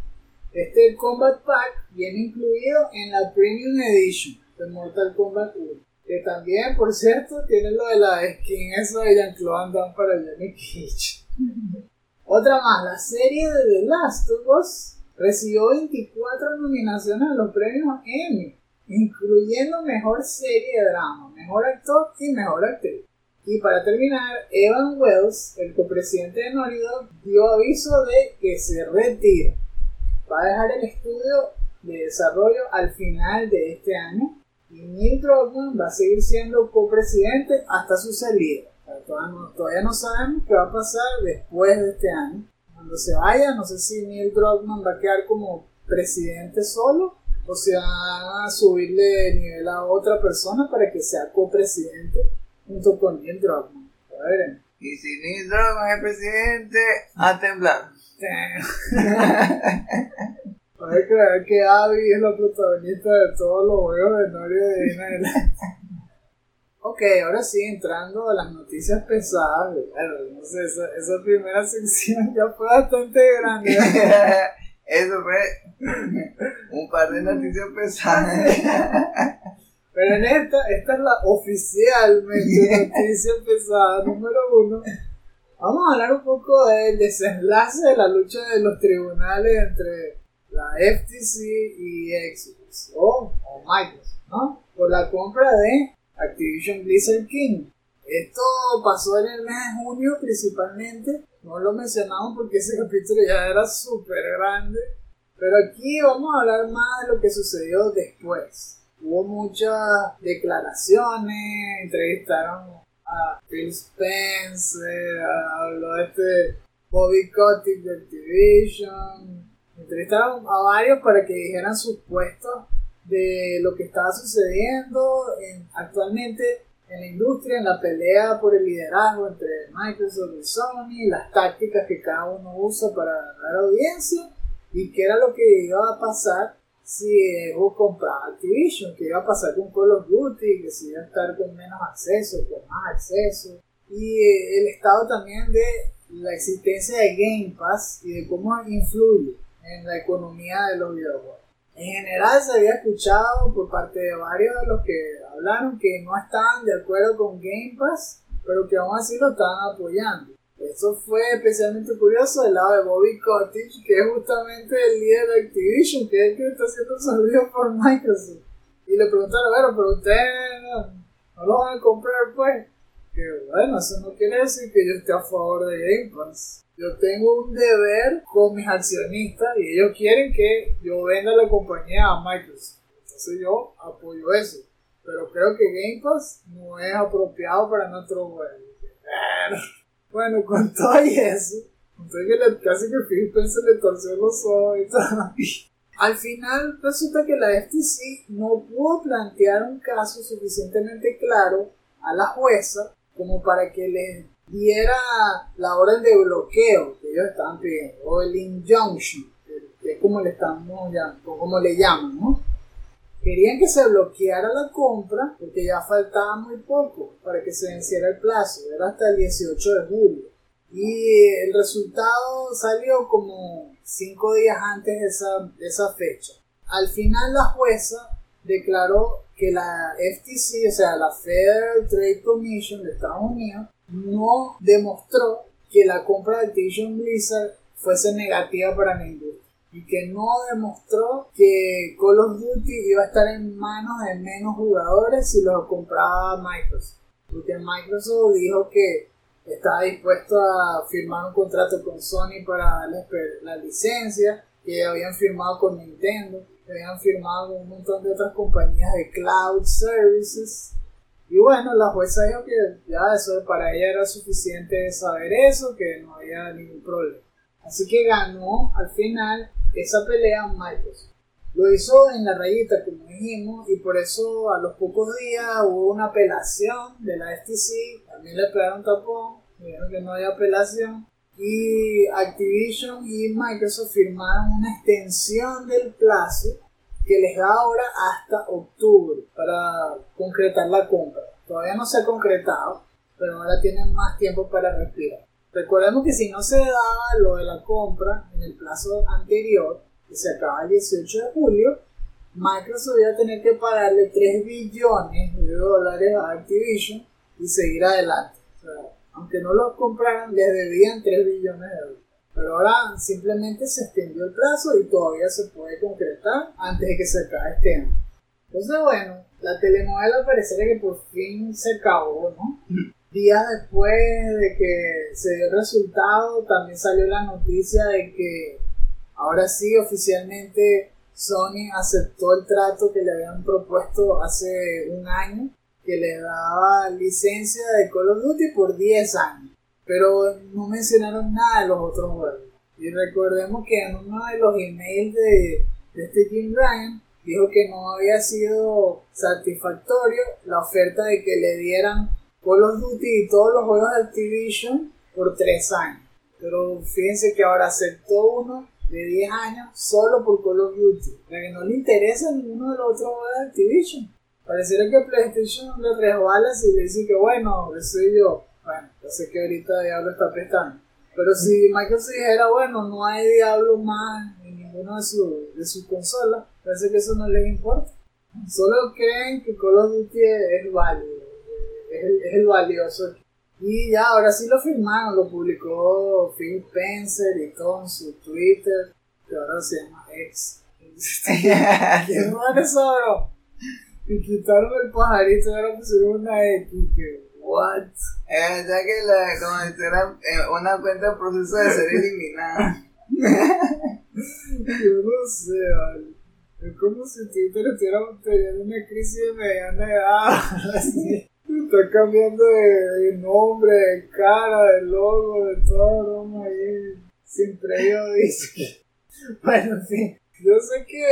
Este Combat Pack viene incluido en la Premium Edition de Mortal Kombat 1. Que también, por cierto, tiene lo de la skin eso de Jean-Claude para Johnny Cage. Otra más, la serie de The Last of Us recibió 24 nominaciones a los premios Emmy, incluyendo Mejor Serie de Drama, Mejor Actor y Mejor Actriz. Y para terminar, Evan Wells, el copresidente de Dog, dio aviso de que se retira. Va a dejar el estudio de desarrollo al final de este año Neil Druckmann va a seguir siendo copresidente hasta su salida. Todavía no, todavía no sabemos qué va a pasar después de este año. Cuando se vaya, no sé si Neil Druckmann va a quedar como presidente solo o si van a subirle de nivel a otra persona para que sea copresidente junto con Neil Druckmann. A ver. Y si Neil Druckmann es presidente, a temblar. A ver que, que Abby es la protagonista de todos los juegos de Noria de Disney. ok, ahora sí, entrando a las noticias pesadas. Bueno, no sé, esa, esa primera sección ya fue bastante grande. Eso fue un par de noticias pesadas. Pero en esta, esta es la oficialmente noticia pesada número uno. Vamos a hablar un poco del desenlace de la lucha de los tribunales entre la FTC y Xbox o, o Microsoft, ¿no? Por la compra de Activision Blizzard King. Esto pasó en el mes de junio principalmente. No lo mencionamos porque ese capítulo ya era súper grande. Pero aquí vamos a hablar más de lo que sucedió después hubo muchas declaraciones, entrevistaron a Phil Spencer, habló este Bobby Kotick de Activision, entrevistaron a varios para que dijeran sus puestos de lo que estaba sucediendo en, actualmente en la industria, en la pelea por el liderazgo entre Microsoft y Sony, las tácticas que cada uno usa para ganar audiencia y qué era lo que iba a pasar si vos comprar Activision, que iba a pasar con Call of Duty, que si iba a estar con menos acceso, con más acceso, y eh, el estado también de la existencia de Game Pass y de cómo influye en la economía de los videojuegos. En general se había escuchado por parte de varios de los que hablaron que no estaban de acuerdo con Game Pass, pero que aún así lo estaban apoyando. Eso fue especialmente curioso del lado de Bobby Kotick, que es justamente el líder de Activision, que es el que está siendo servido por Microsoft. Y le preguntaron, bueno, pero ustedes no, no lo van a comprar, pues. Bueno, eso no quiere decir que yo esté a favor de Game Pass. Yo tengo un deber con mis accionistas y ellos quieren que yo venda la compañía a Microsoft. Entonces yo apoyo eso. Pero creo que Game Pass no es apropiado para nuestro juego. Bueno, con todo y eso, le- casi que Phil se le torció los ojos y todo. Al final resulta que la FTC no pudo plantear un caso suficientemente claro a la jueza como para que le diera la orden de bloqueo que ellos estaban pidiendo, o el injunction, que- es como le estamos ya, como le llaman, ¿no? Querían que se bloqueara la compra porque ya faltaba muy poco para que se venciera el plazo, era hasta el 18 de julio. Y el resultado salió como cinco días antes de esa, de esa fecha. Al final la jueza declaró que la FTC, o sea, la Federal Trade Commission de Estados Unidos, no demostró que la compra de Activision Blizzard fuese negativa para la industria y que no demostró que Call of Duty iba a estar en manos de menos jugadores si lo compraba Microsoft. Porque Microsoft dijo que estaba dispuesto a firmar un contrato con Sony para darles la licencia, que habían firmado con Nintendo, que habían firmado con un montón de otras compañías de cloud services. Y bueno, la jueza dijo que ya eso para ella era suficiente saber eso, que no había ningún problema. Así que ganó al final esa pelea Microsoft. Lo hizo en la rayita, como dijimos, y por eso a los pocos días hubo una apelación de la FTC, también le pegaron tapón, dijeron que no había apelación, y Activision y Microsoft firmaron una extensión del plazo que les da ahora hasta octubre para concretar la compra. Todavía no se ha concretado, pero ahora tienen más tiempo para respirar. Recordemos que si no se daba lo de la compra en el plazo anterior, que se acaba el 18 de julio, Microsoft iba a tener que pagarle 3 billones de dólares a Activision y seguir adelante. Aunque no los compraran, les debían 3 billones de dólares. Pero ahora simplemente se extendió el plazo y todavía se puede concretar antes de que se acabe este año. Entonces, bueno, la telenovela pareciera que por fin se acabó, ¿no? Días después de que se dio el resultado, también salió la noticia de que ahora sí oficialmente Sony aceptó el trato que le habían propuesto hace un año, que le daba licencia de Call of Duty por 10 años, pero no mencionaron nada de los otros juegos. Y recordemos que en uno de los emails de, de este Jim Ryan dijo que no había sido satisfactorio la oferta de que le dieran Call of Duty y todos los juegos de Activision por 3 años. Pero fíjense que ahora aceptó uno de 10 años solo por Call of Duty. Para que no le interesa ninguno de los otros juegos de Activision. Pareciera que PlayStation le resbala si le dice que bueno, eso soy yo. Bueno, yo sé que ahorita Diablo está prestando. Pero si Microsoft dijera, bueno, no hay Diablo más en ninguna de sus de sus consolas, parece que eso no les importa. Solo creen que Call of Duty es, es válido, es, el- es el valioso. Y ya, ahora sí lo firmaron, lo publicó Phil Spencer y todo en su Twitter, que ahora se llama X. ¿Qué bueno eso, bro? Y quitaron el pajarito y ahora pusieron una X. Que, what? Es verdad que la, como si era eh, una cuenta en proceso de ser eliminada. Yo no sé, vale. Es como si Twitter estuviera teniendo una crisis de mediana edad. así. Está cambiando de, de nombre, de cara, de logo, de todo, broma ahí. Sin previo aviso. Bueno, en fin. Yo sé que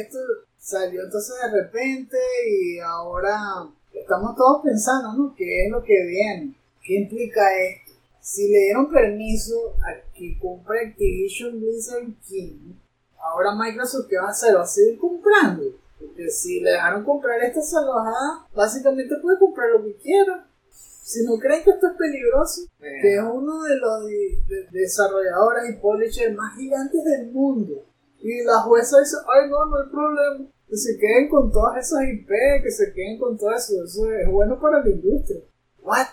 esto salió entonces de repente y ahora estamos todos pensando, ¿no? ¿Qué es lo que viene? ¿Qué implica esto? Si le dieron permiso a que compre Activision Blizzard King, ahora Microsoft ¿qué va a hacer? ¿Va a seguir comprando? Porque si le dejaron comprar esta salvajada, básicamente puede comprar lo que quiera. Si no creen que esto es peligroso, que es uno de los de- de- desarrolladores y publishers más gigantes del mundo. Y la jueza dice, ay no, no hay problema. Que se queden con todas esas IP, que se queden con todo eso. Eso es bueno para la industria. What?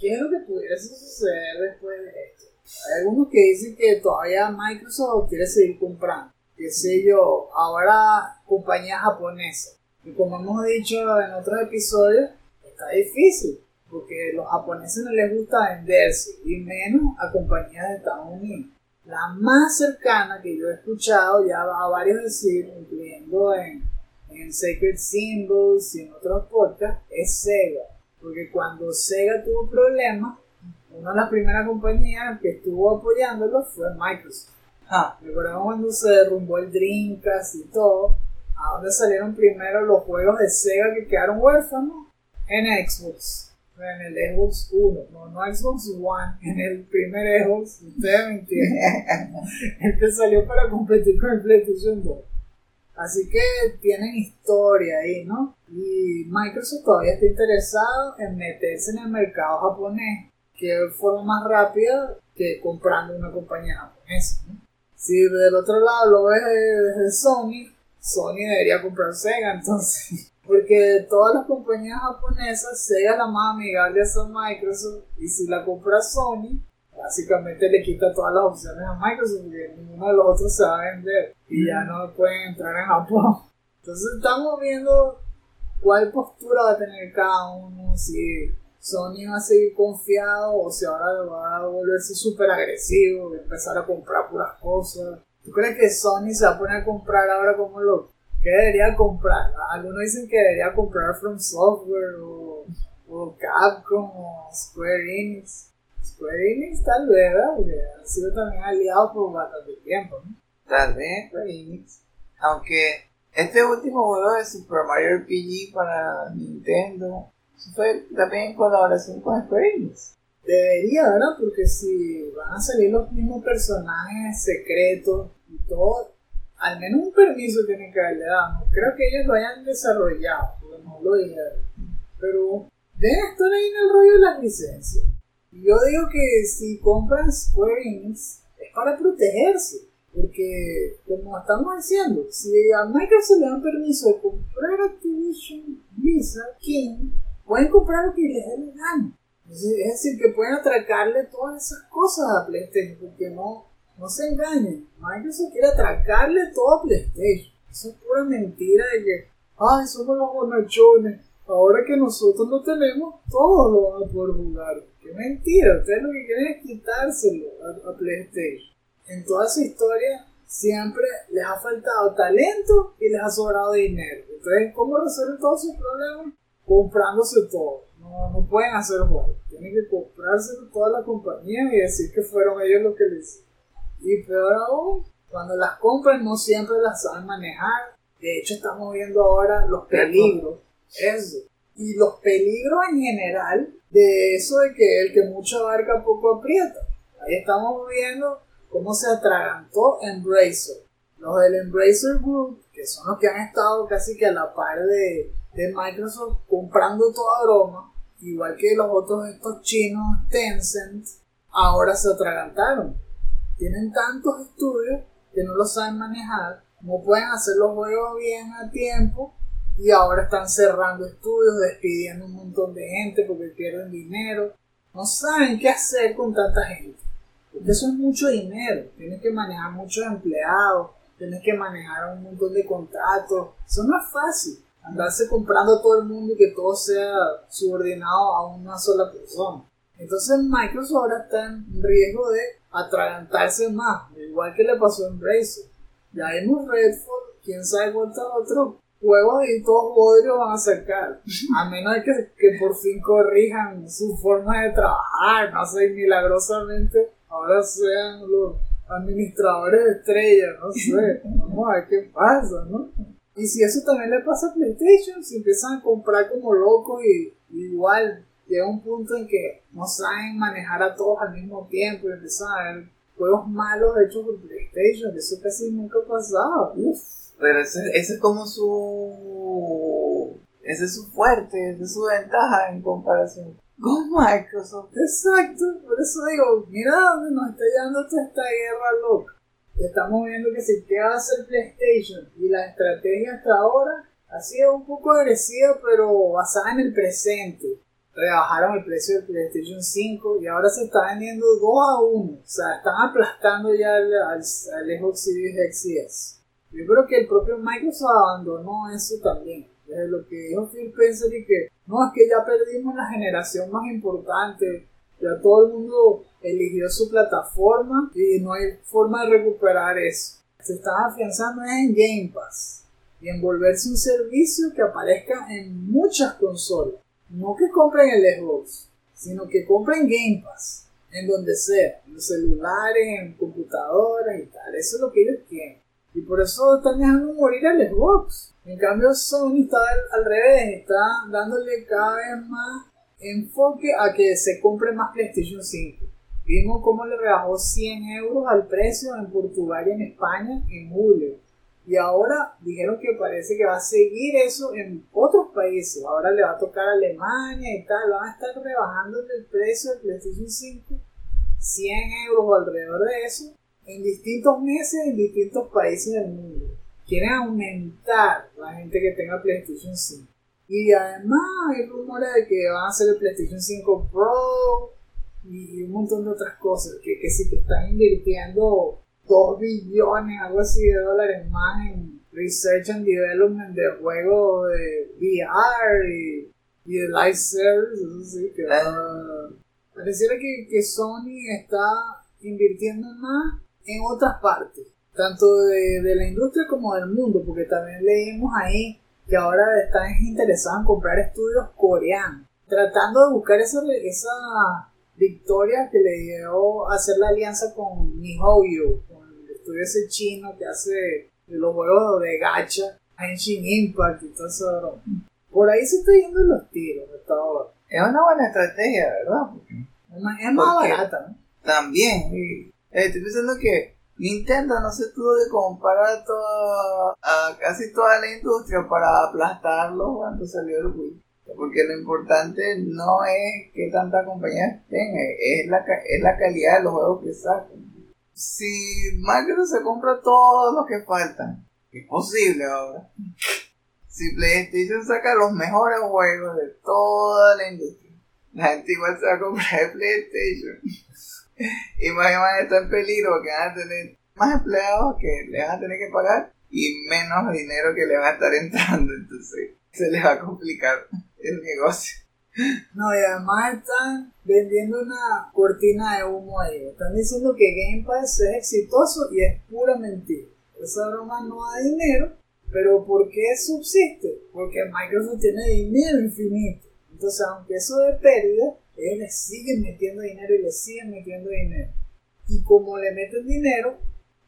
¿qué es lo que pudiese suceder después de esto? Hay algunos que dicen que todavía Microsoft quiere seguir comprando. Qué sé yo, ahora compañías japonesas. Y como hemos dicho en otros episodios, está difícil. Porque a los japoneses no les gusta venderse. Y menos a compañías de Estados Unidos. La más cercana que yo he escuchado ya a varios decir, incluyendo en, en Sacred Symbols y en otros podcasts, es Sega. Porque cuando Sega tuvo problemas, una de las primeras compañías que estuvo apoyándolo fue Microsoft. Ah, Recordemos cuando se derrumbó el Dreamcast y todo, a dónde salieron primero los juegos de Sega que quedaron huérfanos en Xbox, en el Xbox 1, no, no Xbox One, en el primer Xbox, ustedes me entienden, el que salió para competir con el PlayStation 2. Así que tienen historia ahí, ¿no? Y Microsoft todavía está interesado en meterse en el mercado japonés, que forma más rápida que comprando una compañía japonesa. ¿no? Si del otro lado lo ves desde Sony, Sony debería comprar Sega entonces. Porque todas las compañías japonesas, Sega la más amigable a Microsoft. Y si la compra Sony, básicamente le quita todas las opciones a Microsoft porque ninguno de los otros se va a vender. Y ya no pueden entrar en Japón. Entonces estamos viendo cuál postura va a tener cada uno. Si Sony va a seguir confiado o si ahora va a volverse súper agresivo y empezar a comprar puras cosas. ¿Tú crees que Sony se va a poner a comprar ahora como loco? ¿Qué debería comprar? Algunos dicen que debería comprar From Software o, o Capcom o Square Enix. Square Enix tal vez, ¿verdad? Porque han sido también aliados por bastante tiempo, ¿no? tal vez Square Enix. Aunque este último juego de Super Mario RPG para Nintendo fue también en colaboración con Square Enix. Debería, ¿verdad? Porque si van a salir los mismos personajes secretos y todo, al menos un permiso tienen que haberle dado. No creo que ellos lo hayan desarrollado, porque no lo dijeron. Pero deben estar ahí en el rollo de las licencias. Yo digo que si compran Square Enix es para protegerse. Porque, como estamos diciendo, si a Microsoft le dan permiso de comprar Activision, Blizzard, King, pueden comprar lo que les dé la gana. Es decir, que pueden atracarle todas esas cosas a PlayStation, porque no, no se engañen. Microsoft quiere atracarle todo a PlayStation. Eso es pura mentira de que, ay, somos los bonachones. Ahora que nosotros no tenemos, todos lo van a poder jugar. Qué mentira, ustedes lo que quieren es quitárselo a, a PlayStation. En toda su historia siempre les ha faltado talento y les ha sobrado dinero. Entonces, ¿cómo resuelven todos sus problemas? Comprándose todo. No, no pueden hacer juegos. Tienen que comprarse toda la compañía y decir que fueron ellos los que les hicieron. Y peor aún, cuando las compran no siempre las saben manejar. De hecho, estamos viendo ahora los peligros. Eso. Y los peligros en general de eso de que el que mucho abarca poco aprieta. Ahí estamos viendo cómo se atragantó Embracer. Los del Embracer Group, que son los que han estado casi que a la par de, de Microsoft comprando toda broma, igual que los otros estos chinos Tencent, ahora se atragantaron. Tienen tantos estudios que no lo saben manejar, no pueden hacer los juegos bien a tiempo y ahora están cerrando estudios, despidiendo un montón de gente porque pierden dinero. No saben qué hacer con tanta gente. Porque eso es mucho dinero. Tienes que manejar muchos empleados, tienes que manejar un montón de contratos. Eso no es fácil. Andarse comprando a todo el mundo y que todo sea subordinado a una sola persona. Entonces Microsoft ahora está en riesgo de atragantarse más, igual que le pasó a Embracer. Ya vimos Redfall, quién sabe cuántos otros juegos y todos bodrios van a sacar. A menos de que, que por fin corrijan su forma de trabajar, no sé, milagrosamente ahora sean los administradores de estrellas, no sé. Vamos a ver qué pasa, ¿no? Y si eso también le pasa a PlayStation, si empiezan a comprar como locos y igual llega un punto en que no saben manejar a todos al mismo tiempo y empiezan a ver juegos malos hechos por PlayStation, que eso casi nunca ha pasado. Uf. Pero ese, ese es como su. Ese es su fuerte, esa es su ventaja en comparación con Microsoft. Exacto, por eso digo, mira dónde nos está llevando toda esta guerra loca. Estamos viendo que si qué va a hacer PlayStation y la estrategia hasta ahora ha sido un poco agresiva, pero basada en el presente. Rebajaron el precio del PlayStation 5 y ahora se está vendiendo 2 a 1. O sea, están aplastando ya al, al, al Xbox Series X y S. Yo creo que el propio Microsoft abandonó eso también. Desde lo que dijo Phil Spencer y que no, es que ya perdimos la generación más importante. Ya todo el mundo eligió su plataforma y no hay forma de recuperar eso. Se están afianzando en Game Pass y en volverse un servicio que aparezca en muchas consolas. No que compren el Xbox, sino que compren Game Pass en donde sea, en los celulares, en computadoras y tal. Eso es lo que ellos quieren. Y por eso están dejando morir al Xbox. En cambio, Sony está al, al revés, está dándole cada vez más enfoque a que se compre más PlayStation 5. Vimos cómo le rebajó 100 euros al precio en Portugal y en España en julio. Y ahora dijeron que parece que va a seguir eso en otros países. Ahora le va a tocar a Alemania y tal. Van a estar rebajando el precio del PlayStation 5 100 euros o alrededor de eso en distintos meses en distintos países del mundo. Quieren aumentar la gente que tenga PlayStation 5. Y además hay rumores de que van a hacer el PlayStation 5 Pro y un montón de otras cosas. Que, que sí que están invirtiendo 2 billones, algo así de dólares más en research and development de juegos de VR y, y de live service. Eso sí, que va- Pareciera que, que Sony está invirtiendo más en otras partes, tanto de, de la industria como del mundo, porque también leímos ahí que ahora están interesados en comprar estudios coreanos, tratando de buscar esa, esa victoria que le dio hacer la alianza con MiHoYo, estudio ese chino que hace los juegos de gacha, Henshin Impact y todo eso. Por ahí se está yendo los tiros hasta ahora. Es una buena estrategia, ¿verdad? Porque Es más, es más barata, ¿no? También. y, eh, estoy pensando que Nintendo no se tuvo que comprar a, toda, a casi toda la industria para aplastarlo cuando salió el Wii. Porque lo importante no es que tanta compañía tenga, es la, es la calidad de los juegos que sacan. Si Microsoft se compra todos los que faltan, es posible ahora. Si PlayStation saca los mejores juegos de toda la industria, la gente igual se va a comprar el PlayStation. y más y más está en peligro porque van a tener más empleados que le van a tener que pagar y menos dinero que le va a estar entrando. Entonces se les va a complicar el negocio. No, y además están vendiendo una cortina de humo ahí. Están diciendo que Game Pass es exitoso y es pura mentira. Esa broma no da dinero, pero ¿por qué subsiste? Porque Microsoft tiene dinero infinito. Entonces, aunque eso de pérdida, ellos le siguen metiendo dinero y le siguen metiendo dinero. Y como le meten dinero,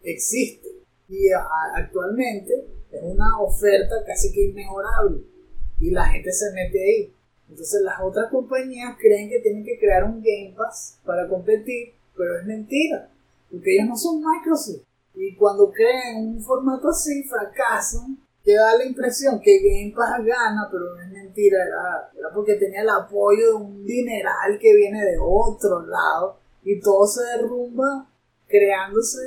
existe. Y actualmente es una oferta casi que inmejorable. Y la gente se mete ahí. Entonces las otras compañías creen que tienen que crear un Game Pass para competir, pero es mentira, porque ellos no son Microsoft. Y cuando crean un formato así, fracasan, que da la impresión que Game Pass gana, pero no es mentira, era, era porque tenía el apoyo de un dineral que viene de otro lado, y todo se derrumba creándose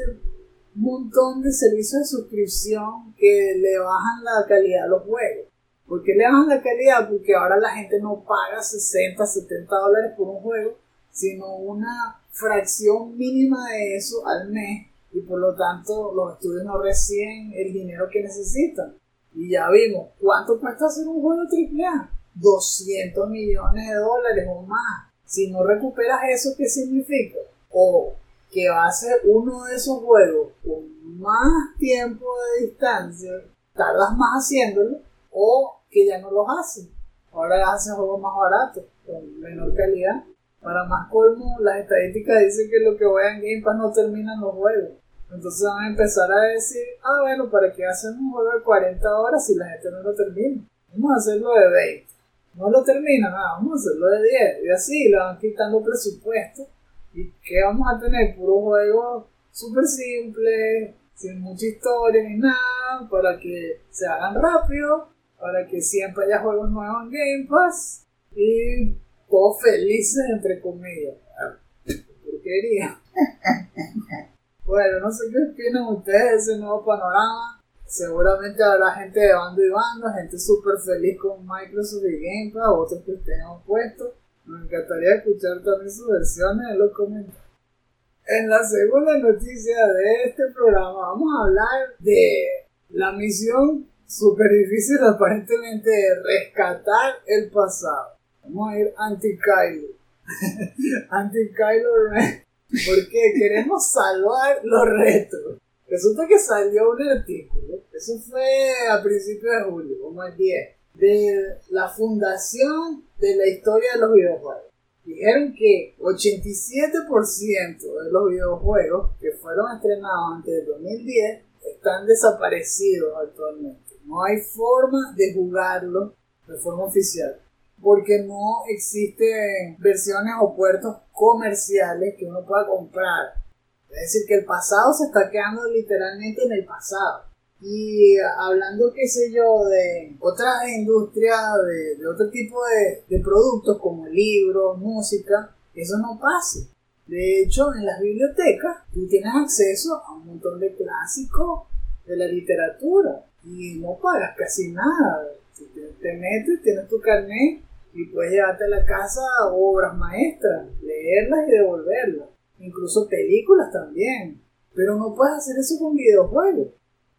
un montón de servicios de suscripción que le bajan la calidad a los juegos. ¿Por qué le bajan la calidad? Porque ahora la gente no paga 60, 70 dólares por un juego, sino una fracción mínima de eso al mes y por lo tanto los estudios no reciben el dinero que necesitan. Y ya vimos, ¿cuánto cuesta hacer un juego AAA? 200 millones de dólares o más. Si no recuperas eso, ¿qué significa? O que va a ser uno de esos juegos con más tiempo de distancia, tardas más haciéndolo, o que ya no los hacen. Ahora hacen juegos más baratos, con menor calidad. Para más colmo, las estadísticas dicen que lo que juegan Game Pass no terminan los juegos. Entonces van a empezar a decir, ah, bueno, ¿para qué hacen un juego de 40 horas si la gente no lo termina? Vamos a hacerlo de 20. No lo terminan, ah, vamos a hacerlo de 10. Y así le van quitando presupuesto. ¿Y qué vamos a tener? Puro juego súper simple, sin mucha historia ni nada, para que se hagan rápido, para que siempre haya juegos nuevos en Game Pass y todos felices, entre comillas. Porquería. Bueno, no sé qué opinan ustedes de ese nuevo panorama. Seguramente habrá gente de bando y bando, gente súper feliz con Microsoft y Game Pass, otros que estén opuestos. gustaría escuchar también sus versiones en los comentarios. En la segunda noticia de este programa vamos a hablar de la misión súper difícil aparentemente rescatar el pasado. Vamos a ir anti-Kylo. anti-Kylo Ren. Porque queremos salvar los retros. Resulta que salió un artículo, eso fue a principios de julio, como el 10, de la fundación de la historia de los videojuegos. Dijeron que 87% de los videojuegos que fueron estrenados antes del 2010 están desaparecidos actualmente. No hay forma de jugarlo de forma oficial porque no existen versiones o puertos comerciales que uno pueda comprar. Es decir, que el pasado se está quedando literalmente en el pasado. Y hablando, qué sé yo, de otras industrias, de, otro tipo de, productos como libros, música, eso no pasa. De hecho, en las bibliotecas tú tienes acceso a un montón de clásicos de la literatura y no pagas casi nada. Si te, metes, tienes tu carnet y puedes llevarte a la casa obras maestras, leerlas y devolverlas. Incluso películas también. Pero no puedes hacer eso con videojuegos.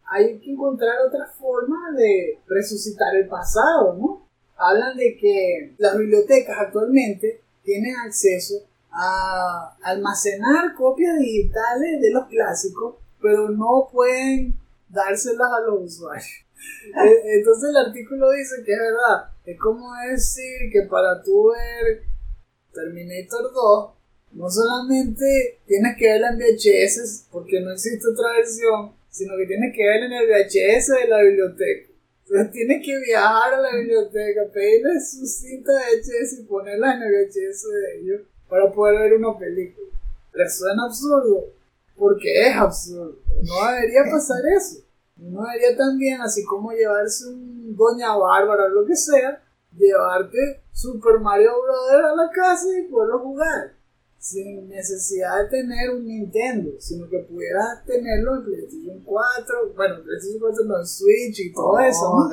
Hay que encontrar otra forma de resucitar el pasado, ¿no? Hablan de que las bibliotecas actualmente tienen acceso a almacenar copias digitales de los clásicos, pero no pueden dárselas a los usuarios. Eh, entonces el artículo dice que es verdad. Es como decir que para tú ver Terminator 2, no solamente tienes que verla en VHS, porque no existe otra versión, sino que tienes que verla en el VHS de la biblioteca. Entonces tienes que viajar a la biblioteca, pedirle su cinta de VHS y ponerla en el VHS de ellos para poder ver una película. ¿Les suena absurdo? Porque es absurdo. No debería pasar eso. No debería también, así como llevarse un Doña Bárbara o lo que sea, llevarte Super Mario Bros. a la casa y poderlo jugar. Sin necesidad de tener un Nintendo, sino que pudieras tenerlo en PlayStation 4, bueno, PlayStation 4 no, en Switch y todo eso. ¿no?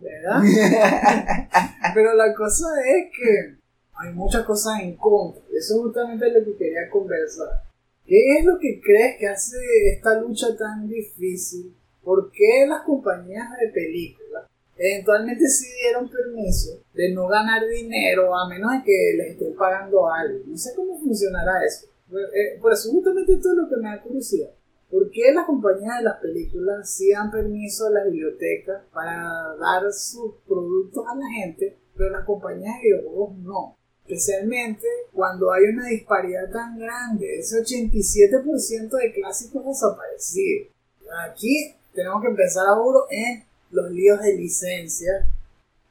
¿Verdad? Pero la cosa es que hay muchas cosas en contra. Eso es justamente lo que quería conversar. ¿Qué es lo que crees que hace esta lucha tan difícil? ¿Por qué las compañías de películas eventualmente sí dieron permiso de no ganar dinero a menos de que les estén pagando algo? No sé cómo funcionará eso. Eh, por eso justamente es lo que me da curiosidad. ¿Por qué las compañías de las películas sí dan permiso a las bibliotecas para dar sus productos a la gente, pero las compañías de videojuegos no? Especialmente cuando hay una disparidad tan grande, ese 87% de clásicos desaparecidos. Aquí tenemos que pensar ahora en los líos de licencia,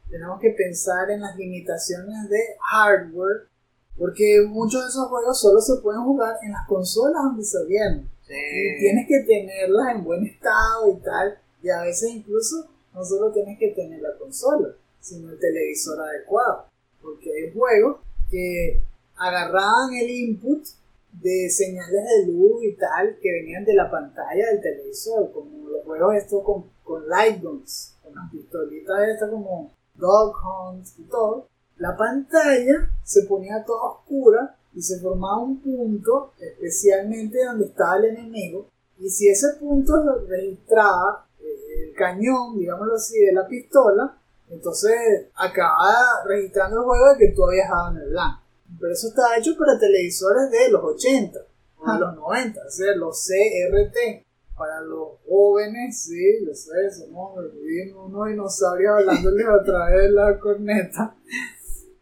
tenemos que pensar en las limitaciones de hardware, porque muchos de esos juegos solo se pueden jugar en las consolas donde se vienen. Y tienes que tenerlas en buen estado y tal, y a veces incluso no solo tienes que tener la consola, sino el televisor adecuado, porque hay juegos que agarraban el input de señales de luz y tal que venían de la pantalla del televisor, como los juegos estos con, con light guns, con las pistolitas estas como Dog Hunt y todo, la pantalla se ponía toda oscura y se formaba un punto especialmente donde estaba el enemigo. Y si ese punto registraba eh, el cañón, digámoslo así, de la pistola, entonces acababa registrando el juego de que tú habías dado en el blanco. Pero eso estaba hecho para televisores de los 80 o de los 90, o sea, los CRT. Para los jóvenes, sí, yo sé, somos unos dinosaurios hablándoles a través de la corneta.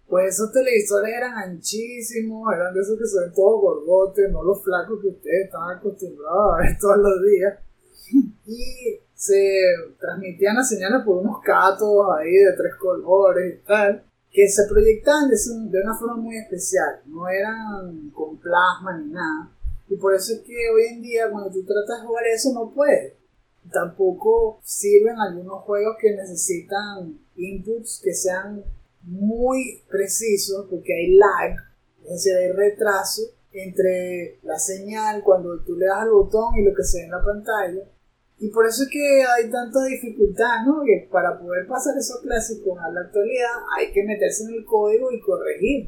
Pues esos televisores eran anchísimos, eran de esos que se ven todos gordotes, no los flacos que ustedes están acostumbrados a ver todos los días. Y se transmitían las señales por unos catos ahí de tres colores y tal que se proyectaban de, una forma muy especial, no eran con plasma ni nada. Y por eso es que hoy en día cuando tú tratas de jugar eso no puedes. Tampoco sirven algunos juegos que necesitan inputs que sean muy precisos porque hay lag, es decir, hay retraso entre la señal cuando tú le das al botón y lo que se ve en la pantalla. Y por eso es que hay tanta dificultad, ¿no? Que para poder pasar esos clásicos a la actualidad hay que meterse en el código y corregir.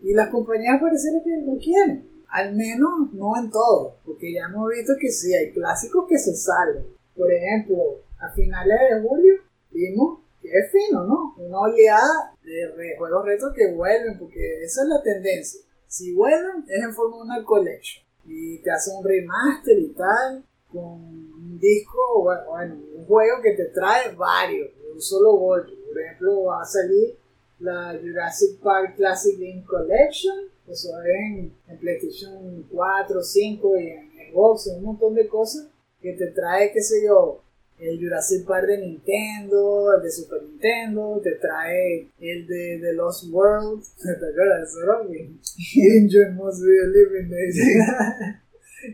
Y las compañías pareciera que lo quieren. Al menos no en todo, porque ya hemos visto que sí, hay clásicos que se salen. Por ejemplo, a finales de julio vimos que es fino, ¿no? Una oleada de juegos retos que vuelven, porque esa es la tendencia. Si vuelven, es en forma de una collection. Y te hace un remaster y tal, con un disco, bueno, bueno, un juego que te trae varios, de un solo golpe. Por ejemplo, va a salir la Jurassic Park Classic Game Collection, eso es en, en PlayStation 4, 5 y en Xbox, un montón de cosas que te trae, qué sé yo, el Jurassic Park de Nintendo, el de Super Nintendo, te trae el de The Lost World, ¿te acuerdas? Eso era bien. Enjoy must be a living day.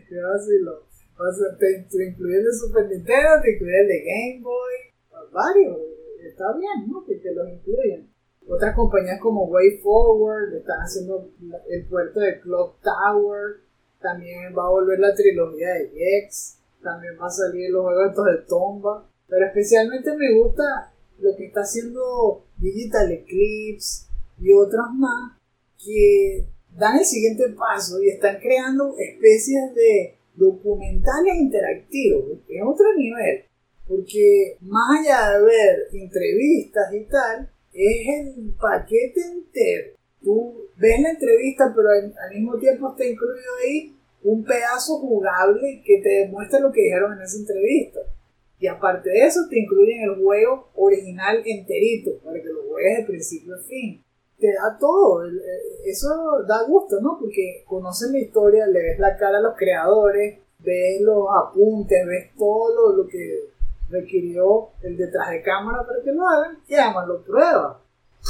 Qué vacilo. O te, te el de Super Nintendo, te incluye el de Game Boy, varios. Está bien, ¿no? Que te los incluyen. Otras compañías como Way Forward están haciendo el puerto de Clock Tower. También va a volver la trilogía de Gex. También va a salir los juegos de Tomba. Pero especialmente me gusta lo que está haciendo Digital Eclipse y otras más que dan el siguiente paso y están creando especies de documentales interactivos. que Es otro nivel. Porque más allá de ver entrevistas y tal, es el paquete entero. Tú ves la entrevista, pero al, mismo tiempo está incluido ahí un pedazo jugable que te demuestra lo que dijeron en esa entrevista. Y aparte de eso, te incluyen el juego original enterito, para que lo juegues de principio a fin. Te da todo, el- eso da gusto, ¿no? Porque conoces la historia, le ves la cara a los creadores, ves los apuntes, ves todo lo, lo que requirió el detrás de cámara para que lo hagan y además lo pruebas.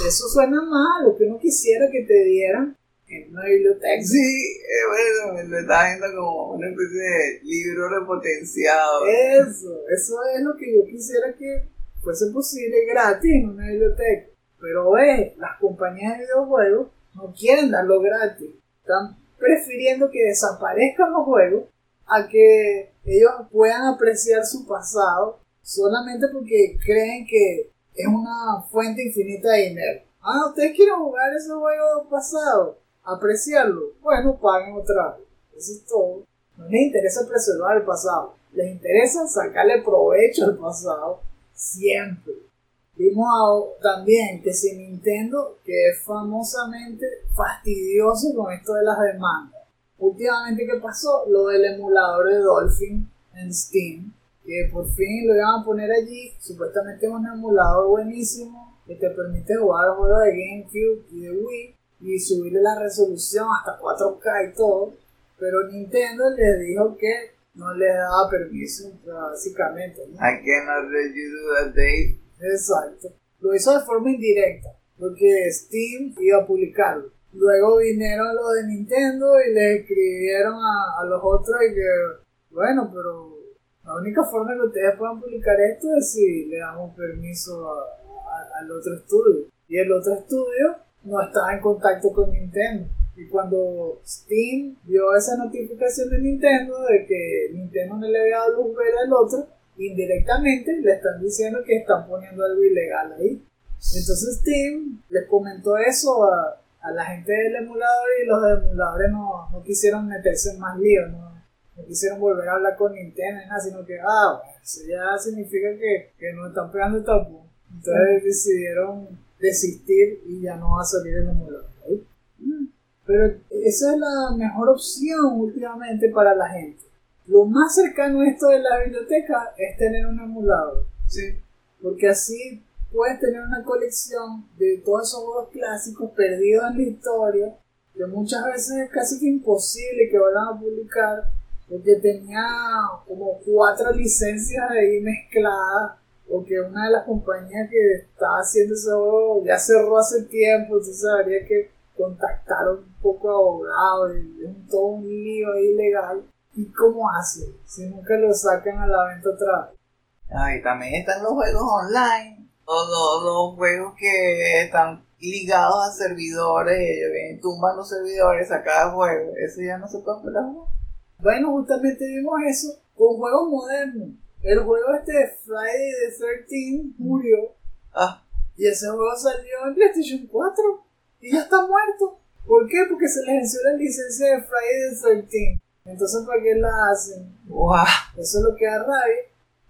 Eso suena mal, lo que uno quisiera que te dieran en una biblioteca. Sí, eh, bueno, me lo estaba viendo como una especie de libro repotenciado. Eso, eso es lo que yo quisiera que fuese posible gratis en una biblioteca. Pero ve, las compañías de videojuegos no quieren darlo gratis. Están prefiriendo que desaparezcan los juegos a que ellos puedan apreciar su pasado solamente porque creen que es una fuente infinita de dinero. Ah, ustedes quieren jugar ese juego pasado, apreciarlo. Bueno, paguen otra vez. Eso es todo. No les interesa preservar el pasado. Les interesa sacarle provecho al pasado siempre. Vimos también que si Nintendo, que es famosamente fastidioso con esto de las demandas. Últimamente, ¿qué pasó? Lo del emulador de Dolphin en Steam, que por fin lo iban a poner allí. Supuestamente es un emulador buenísimo que te permite jugar juegos de GameCube y de Wii y subirle la resolución hasta 4K y todo. Pero Nintendo les dijo que no les daba permiso, básicamente. ¿no? I cannot let you do that, Dave. Exacto. Lo hizo de forma indirecta, porque Steam iba a publicarlo. Luego vinieron los de Nintendo y le escribieron a, los otros y que, bueno, pero la única forma que ustedes puedan publicar esto es si le damos permiso al otro estudio. Y el otro estudio no estaba en contacto con Nintendo. Y cuando Steam vio esa notificación de Nintendo de que Nintendo no le había dado luz verde al otro, indirectamente le están diciendo que están poniendo algo ilegal ahí. Entonces Steam les comentó eso a, a la gente del emulador y los emuladores no, no quisieron meterse en más líos, no, no quisieron volver a hablar con Nintendo ni nada, sino que, ah, bueno, eso ya significa que, que nos están pegando el tapón. Entonces decidieron desistir y ya no va a salir el emulador ahí. Pero esa es la mejor opción últimamente para la gente. Lo más cercano a esto de la biblioteca es tener un emulador. Sí. Porque así puedes tener una colección de todos esos juegos clásicos perdidos en la historia, que muchas veces es casi que imposible que vayan a publicar, porque tenía como cuatro licencias ahí mezcladas, o que una de las compañías que estaba haciendo ese juego ya cerró hace tiempo, entonces habría que contactar a un poco abogados, y es todo un lío ahí legal. ¿Y cómo hacen si nunca lo sacan a la venta otra vez? Ah, y también están los juegos online, o los, los juegos que están ligados a servidores, ellos vienen, tumban los servidores a cada juego, eso ya no se puede jugar. Bueno, justamente vimos eso con juegos modernos. El juego este de Friday the 13 murió Ah, y ese juego salió en PlayStation 4 y ya está muerto. ¿Por qué? Porque se les venció la licencia de Friday the 13. Entonces, ¿para qué la hacen? Guau. Eso es lo que da rabia.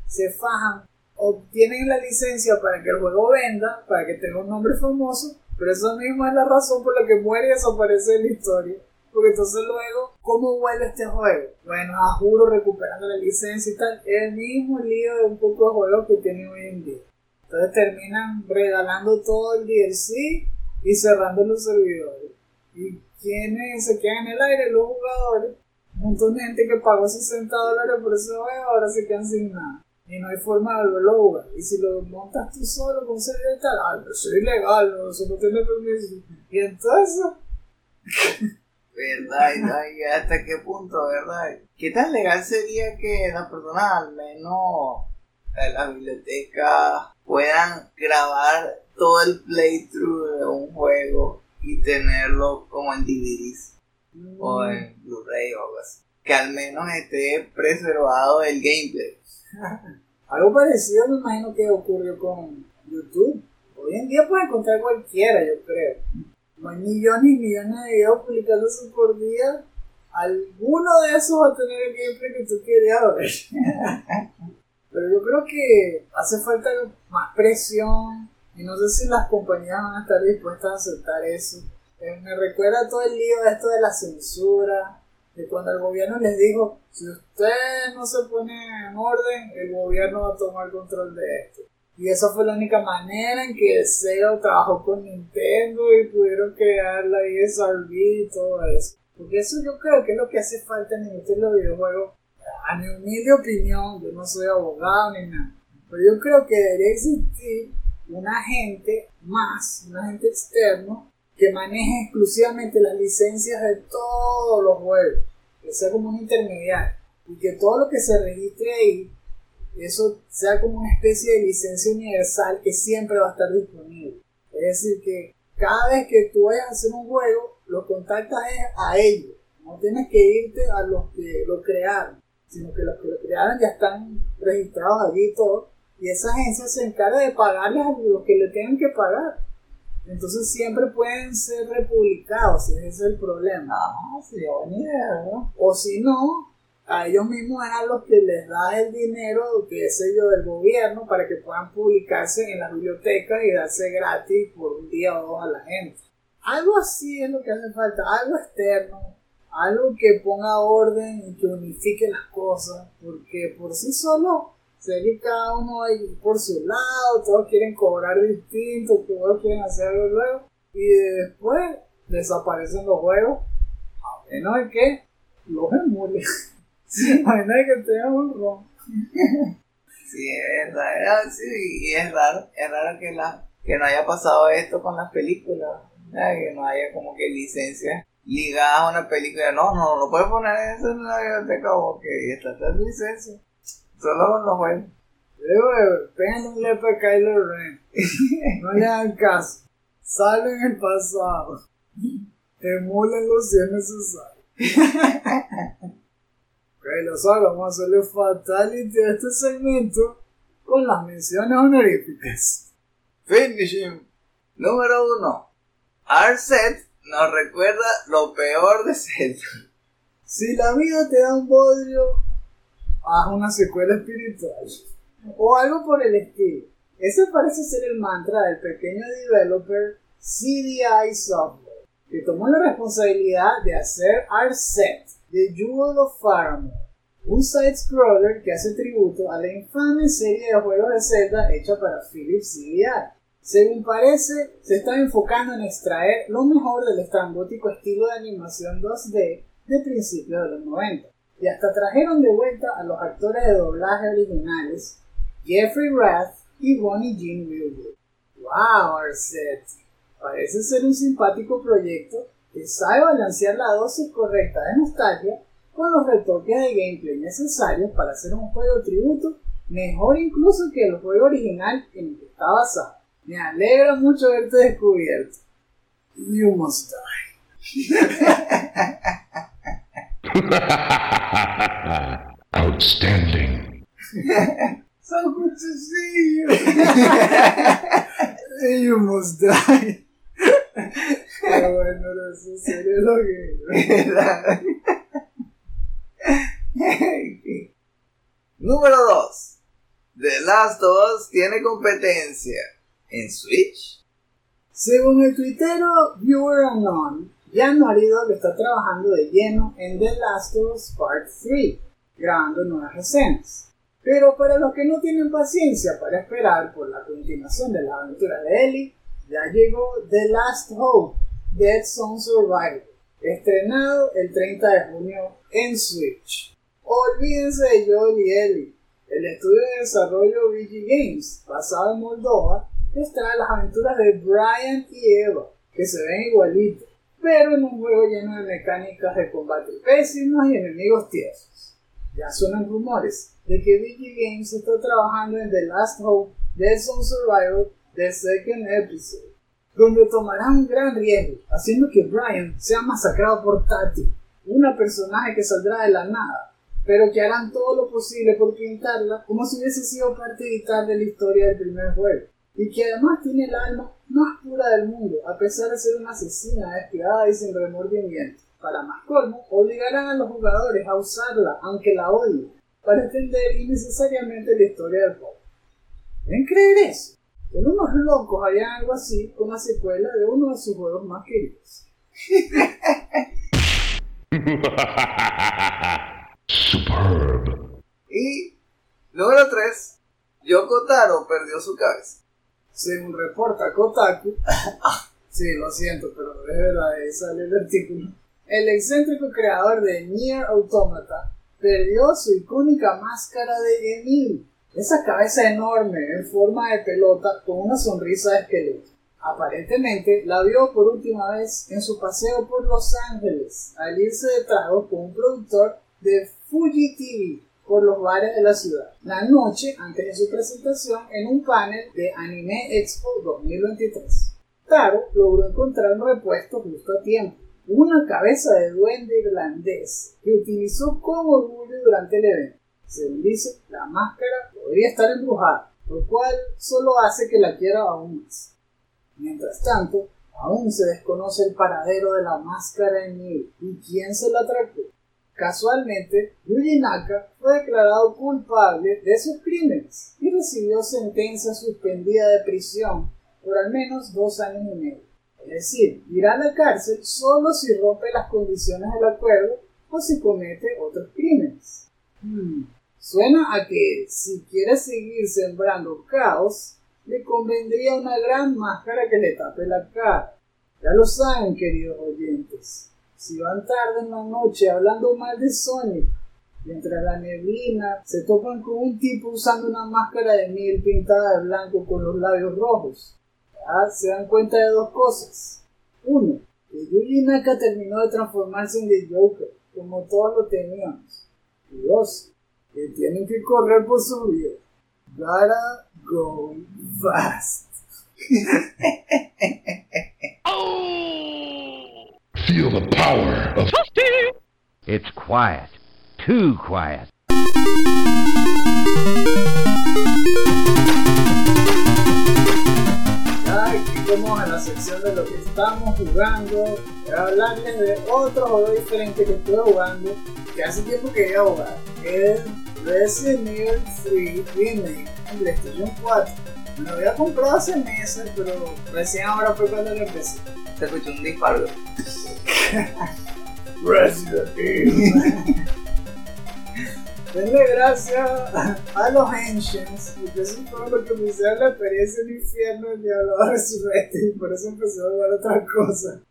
Se fajan, obtienen la licencia para que el juego venda, para que tenga un nombre famoso, pero esa misma es la razón por la que muere y desaparece de la historia. Porque entonces luego, ¿cómo vuelve este juego? Bueno, a juro recuperando la licencia y tal. Es el mismo lío de un poco de juegos que tienen hoy en día. Entonces terminan regalando todo el DLC y cerrando los servidores. ¿Y quiénes se quedan en el aire? Los jugadores. Un montón de gente que pagó 60 dólares por ese juego ahora se quedan sin nada. Y no hay forma de volverlo a. Y si lo montas tú solo con servidor y tal, ah, pero es ilegal, no, eso no tiene permiso. Y entonces, ¿Verdad? ¿Y hasta qué punto, verdad? ¿Qué tan legal sería que las personas, al menos en la biblioteca, puedan grabar todo el playthrough de un juego y tenerlo como en DVDs o en Blu-ray o algo así? Que al menos esté preservado el gameplay. algo parecido me imagino que ocurrió con YouTube. Hoy en día puede encontrar cualquiera, yo creo. No hay millones y millones de videos publicándose por día. Alguno de esos va a tener el gameplay que tú querías ver. Pero yo creo que hace falta más presión y no sé si las compañías van a estar dispuestas a aceptar eso. Eh, me recuerda todo el lío de esto de la censura, de cuando el gobierno les dijo, si usted no se pone en orden, el gobierno va a tomar control de esto. Y esa fue la única manera en que Sega trabajó con Nintendo y pudieron crear la ESRB y todo eso. Porque eso yo creo que es lo que hace falta en los videojuegos. A mi humilde opinión, yo no soy abogado ni nada, pero yo creo que debería existir un agente más, un agente externo, que maneje exclusivamente las licencias de todos los juegos, que sea como un intermediario, y que todo lo que se registre ahí eso sea como una especie de licencia universal que siempre va a estar disponible. Es decir, que cada vez que tú vayas a hacer un juego, lo contactas a ellos. No tienes que irte a los que lo crearon, sino que los que lo crearon ya están registrados allí y todo. Y esa agencia se encarga de pagarles a los que le tengan que pagar. Entonces siempre pueden ser republicados, si ese es el problema. Ah, sí, idea, ¿no? O si no, a ellos mismos eran los que les da el dinero, que es ello del gobierno, para que puedan publicarse en las bibliotecas y darse gratis por un día o dos a la gente. Algo así es lo que hace falta, algo externo, algo que ponga orden y que unifique las cosas, porque por sí solo sé que cada uno va por su lado, todos quieren cobrar distinto, todos quieren hacer algo nuevo, y después desaparecen los juegos, a menos de que los emulen. Sí, imagina que tenga un ron. Sí, es verdad, sí, y es raro, es raro que, la, que no haya pasado esto con las películas, ¿verdad? que no haya como que licencias ligadas a una película, no, no, no puedes poner eso en la biblioteca porque está esta licencia, solo los juegos. Luego, péganle a Kylo Ren, no le hagan caso, salen en el pasado, emúlenlo si es necesario. los vamos a hacerle fatality a este segmento con las menciones honoríficas. Finishing. Número 1. Arset nos recuerda lo peor de Zelda. Si la vida te da un bodrio, haz una secuela espiritual. O algo por el estilo. Ese parece ser el mantra del pequeño developer CDI Software, que tomó la responsabilidad de hacer Arset The Jewel of Faramore, un side-scroller que hace tributo a la infame serie de juegos de Zelda hecha para Philips CDI. Según parece, se está enfocando en extraer lo mejor del estrambótico estilo de animación 2D de principios de los 90. Y hasta trajeron de vuelta a los actores de doblaje originales, Jeffrey Rath y Bonnie Jean Wilwood. ¡Wow, Arset! Parece ser un simpático proyecto que sabe balancear la dosis correcta de nostalgia con los retoques de gameplay necesarios para hacer un juego tributo mejor incluso que el juego original en el que está basado. Me alegra mucho haberte descubierto. You must die. Outstanding. so good to see you. you must die. Pero bueno, eso sí los gamers. Número 2. The Last of Us tiene competencia en Switch. Según el tuitero Viewer Unknown, Jan Marido está trabajando de lleno en The Last of Us Part 3, grabando nuevas escenas. Pero para los que no tienen paciencia para esperar por la continuación de la aventura de Ellie, ya llegó The Last Hope, Dead Zone Survivor, estrenado el 30 de junio en Switch. Olvídense de Joel y Ellie. El estudio de desarrollo VG Games, basado en Moldova, les trae las aventuras de Brian y Eva, que se ven igualitos, pero en un juego lleno de mecánicas de combate pésimas y enemigos tiesos. Ya suenan rumores de que VG Games está trabajando en The Last Hope Dead Zone Survivor The Second Episode, donde tomarán un gran riesgo, haciendo que Brian sea masacrado por Tati, una personaje que saldrá de la nada, pero que harán todo lo posible por pintarla como si hubiese sido parte vital de la historia del primer juego, y que además tiene el alma más pura del mundo, a pesar de ser una asesina despiadada y sin remordimiento. Para más colmo, obligarán a los jugadores a usarla, aunque la odien, para entender innecesariamente la historia del juego. ¿Pueden creer eso? Que unos locos harían algo así con la secuela de uno de sus juegos más queridos. Superb. Y número 3. Yoko Taro perdió su cabeza. Según reporta Kotaku, sí, lo siento, pero es verdad, ahí sale el artículo. El excéntrico creador de Nier Automata perdió su icónica máscara de Emil, esa cabeza enorme en forma de pelota con una sonrisa de esqueleto. Aparentemente la vio por última vez en su paseo por Los Ángeles al irse de trago con un productor de Fuji TV por los bares de la ciudad, la noche antes de su presentación en un panel de Anime Expo 2023. Taro logró encontrar un repuesto justo a tiempo, una cabeza de duende irlandés que utilizó con orgullo durante el evento. Según dice, la máscara podría estar embrujada, lo cual solo hace que la quiera aún más. Mientras tanto, aún se desconoce el paradero de la máscara en Nier y quién se la atracó. Casualmente, Yuji Naka fue declarado culpable de sus crímenes y recibió sentencia suspendida de prisión por al menos dos años y medio. Es decir, irá a la cárcel solo si rompe las condiciones del acuerdo o si comete otros crímenes. Hmm, Suena a que si quiere seguir sembrando caos, le convendría una gran máscara que le tape la cara. Ya lo saben, queridos oyentes. Si van tarde en la noche hablando mal de Sonic, mientras la neblina se topan con un tipo usando una máscara de miel pintada de blanco con los labios rojos, ya se dan cuenta de dos cosas. Uno, que Yuji Naka terminó de transformarse en The Joker, como todos lo teníamos. Y dos, que tienen que correr por su vida. Gotta go fast. Feel the power of It's quiet. Too quiet. Ya aquí como en la sección de lo que estamos jugando, voy a hablarles de otro juego diferente que estuve jugando, que hace tiempo que iba a jugar, que es Resident Evil 3 Remake en PlayStation 4. Me lo había comprado hace meses, pero recién ahora fue cuando lo empecé. Se escuchó un disparo. Resident Evil. Denle gracias a los Ancients, porque eso fue lo que me hicieron la experiencia del infierno del diablo resurrecto y por eso empecé a jugar otra cosa,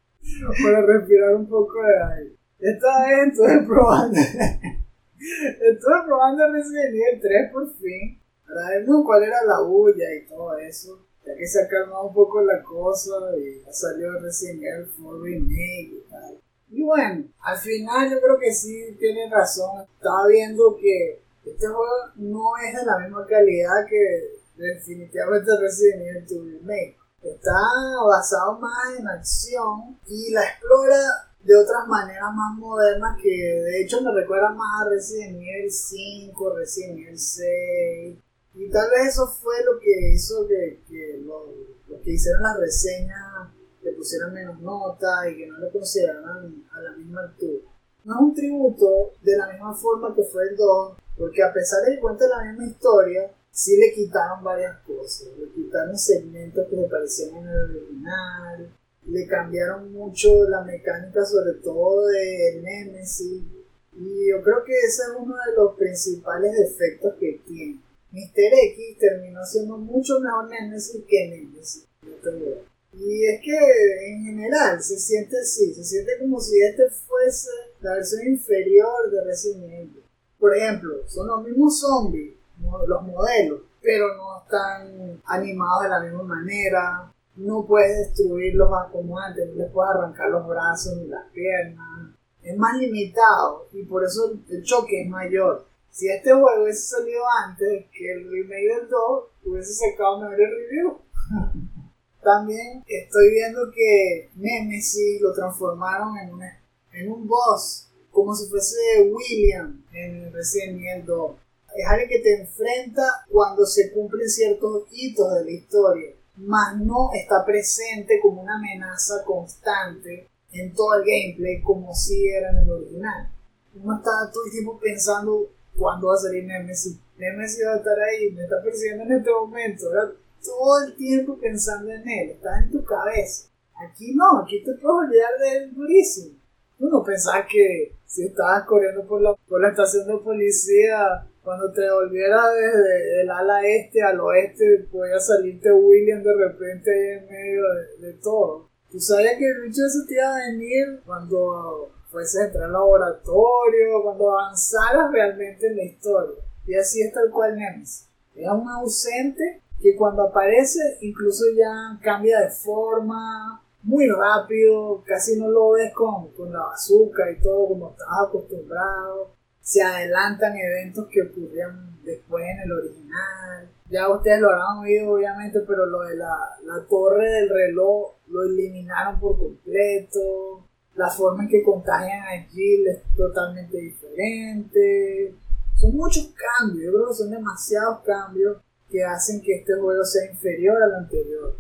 para respirar un poco de aire. Esta vez estuve probando, estuve probando Resident Evil 3 por fin, para ver cuál era la bulla y todo eso, ya que se ha calmado un poco la cosa y ha salido Resident Evil 4 Remake y tal. Y bueno, al final yo creo que sí tienen razón. Estaba viendo que este juego no es de la misma calidad que definitivamente Resident Evil 2 Remake. Está basado más en acción y la explora de otras maneras más modernas que de hecho me recuerda más a Resident Evil 5, Resident Evil 6. Y tal vez eso fue lo que hizo que, que lo, lo que hicieron las reseñas le pusieran menos nota y que no le consideraran misma altura. No es un tributo de la misma forma que fue el 2, porque a pesar de que cuenta la misma historia, sí le quitaron varias cosas. Le quitaron segmentos que le parecían en el original, le cambiaron mucho la mecánica, sobre todo de Nemesis. Y yo creo que ese es uno de los principales defectos que tiene. Mr. X terminó siendo mucho mejor Nemesis que Nemesis. Y es que en general se siente así, se siente como si este fuese la versión inferior de Resident Evil. Por ejemplo, son los mismos zombies, los modelos, pero no están animados de la misma manera, no puedes destruirlos como antes, no les puedes arrancar los brazos ni las piernas, es más limitado y por eso el choque es mayor. Si este juego hubiese salido antes que el remake del 2, hubiese sacado mejores reviews. También estoy viendo que Nemesis lo transformaron en un, en un boss, como si fuese William en Resident Evil 2. Es alguien que te enfrenta cuando se cumplen ciertos hitos de la historia, mas no está presente como una amenaza constante en todo el gameplay como si era en el original. Uno está todo el tiempo pensando cuándo va a salir Nemesis. Nemesis va a estar ahí, me está persiguiendo en este momento todo el tiempo pensando en él, está en tu cabeza. Aquí no, aquí te puedes olvidar de él durísimo. Tú no pensás que si estabas corriendo por la, por la estación de policía, cuando te volviera desde el ala este al oeste, podía salirte William de repente en medio de, todo. Tú sabías que el bicho ese te iba a venir cuando fuese a entrar al laboratorio, cuando avanzaras realmente en la historia. Y así es tal cual Nemesis. Era un ausente que cuando aparece incluso ya cambia de forma muy rápido, casi no lo ves con, con la bazooka y todo como estabas acostumbrado. Se adelantan eventos que ocurrían después en el original. Ya ustedes lo habrán oído obviamente, pero lo de la, la torre del reloj lo eliminaron por completo. La forma en que contagian a Jill es totalmente diferente. Son muchos cambios, yo creo que son demasiados cambios que hacen que este juego sea inferior al anterior.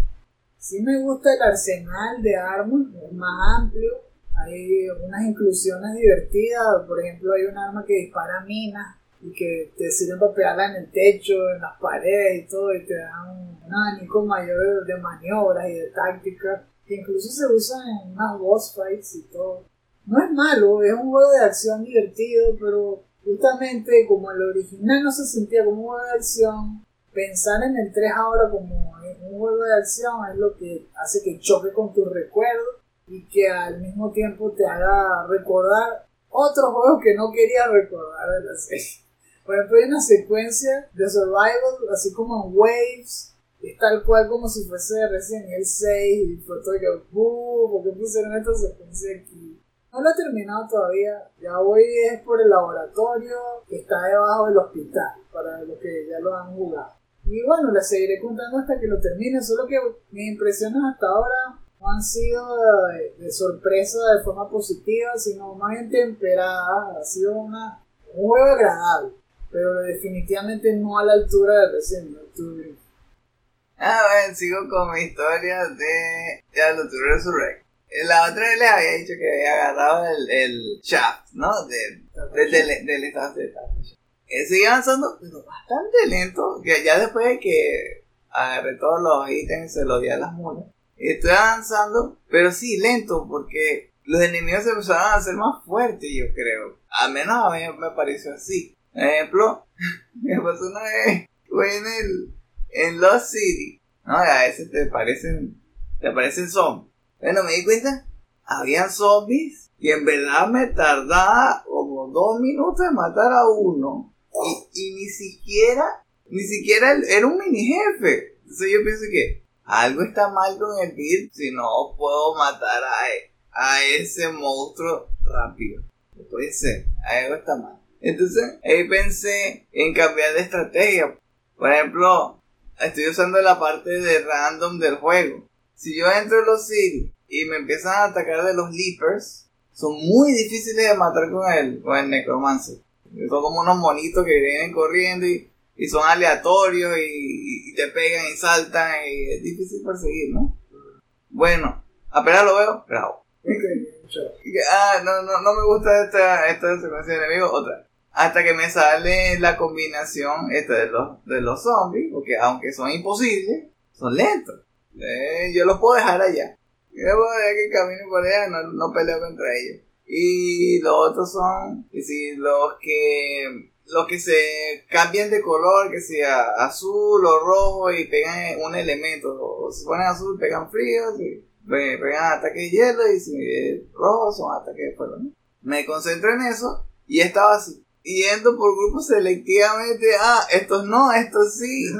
Sí me gusta el arsenal de armas, es más amplio, hay unas inclusiones divertidas, por ejemplo hay un arma que dispara minas y que te sirven para pegarla en el techo, en las paredes y todo, y te dan un, abanico mayor de maniobras y de tácticas, que incluso se usan en unas boss fights y todo. No es malo, es un juego de acción divertido, pero justamente como el original no se sentía como un juego de acción, pensar en el 3 ahora como un juego de acción es lo que hace que choque con tus recuerdos y que al mismo tiempo te haga recordar otros juegos que no querías recordar de la serie. Por ejemplo, hay una secuencia de Survival, así como en Waves, es tal cual como si fuese Resident Evil 6 y fue todo que, uh, ¿por qué pusieron esta secuencia aquí? No lo he terminado todavía, ya voy es por el laboratorio que está debajo del hospital, para los que ya lo han jugado. Y bueno, les seguiré contando hasta que lo termine, solo que mis impresiones hasta ahora no han sido de, sorpresa de forma positiva, sino más bien temperadas. Ha sido una, un juego agradable, pero definitivamente no a la altura de Resident Evil. Ah, bueno, sigo con mi historia de Diablo to Resurrect. La otra vez les había dicho que había agarrado el, el shaft, ¿no? De, de, de, de, eh, seguí avanzando, pero bastante lento. Ya después de que agarré todos los ítems se los di a las mulas. Estoy avanzando, pero sí, lento, porque los enemigos se empezaron a hacer más fuertes, yo creo. Al menos a mí me pareció así. Por ejemplo, me pasó una vez, fue en el, en Lost City. No, a veces te parecen, te parecen zombies. Bueno, me di cuenta, habían zombies y en verdad me tardaba como dos minutos de matar a uno y, ni siquiera, ni siquiera era un mini jefe. Entonces yo pienso que algo está mal con el build si no puedo matar a, a ese monstruo rápido. Puede ser, algo está mal. Entonces ahí pensé en cambiar de estrategia. Por ejemplo, estoy usando la parte de random del juego. Si yo entro en los sitios y me empiezan a atacar de los leapers, son muy difíciles de matar con el, con el necromancer. Son como unos monitos que vienen corriendo y, son aleatorios y, te pegan y saltan y es difícil perseguir, ¿no? Bueno, apenas lo veo, bravo. Y que, Ah, no, no, no me gusta esta, esta secuencia de enemigos, otra. Hasta que me sale la combinación esta de los, de los zombies, porque aunque son imposibles, son lentos. Eh, yo los puedo dejar allá. Yo puedo dejar que caminen por allá, no, no peleo contra ellos. Y los otros son, que si los que los que se cambian de color, que sea azul o rojo y pegan un elemento, o si ponen azul pegan frío, pe- pegan ataques de hielo y si es rojo son ataques de fuego. Me concentro en eso y estaba así, yendo por grupos selectivamente, ah, estos no, estos sí,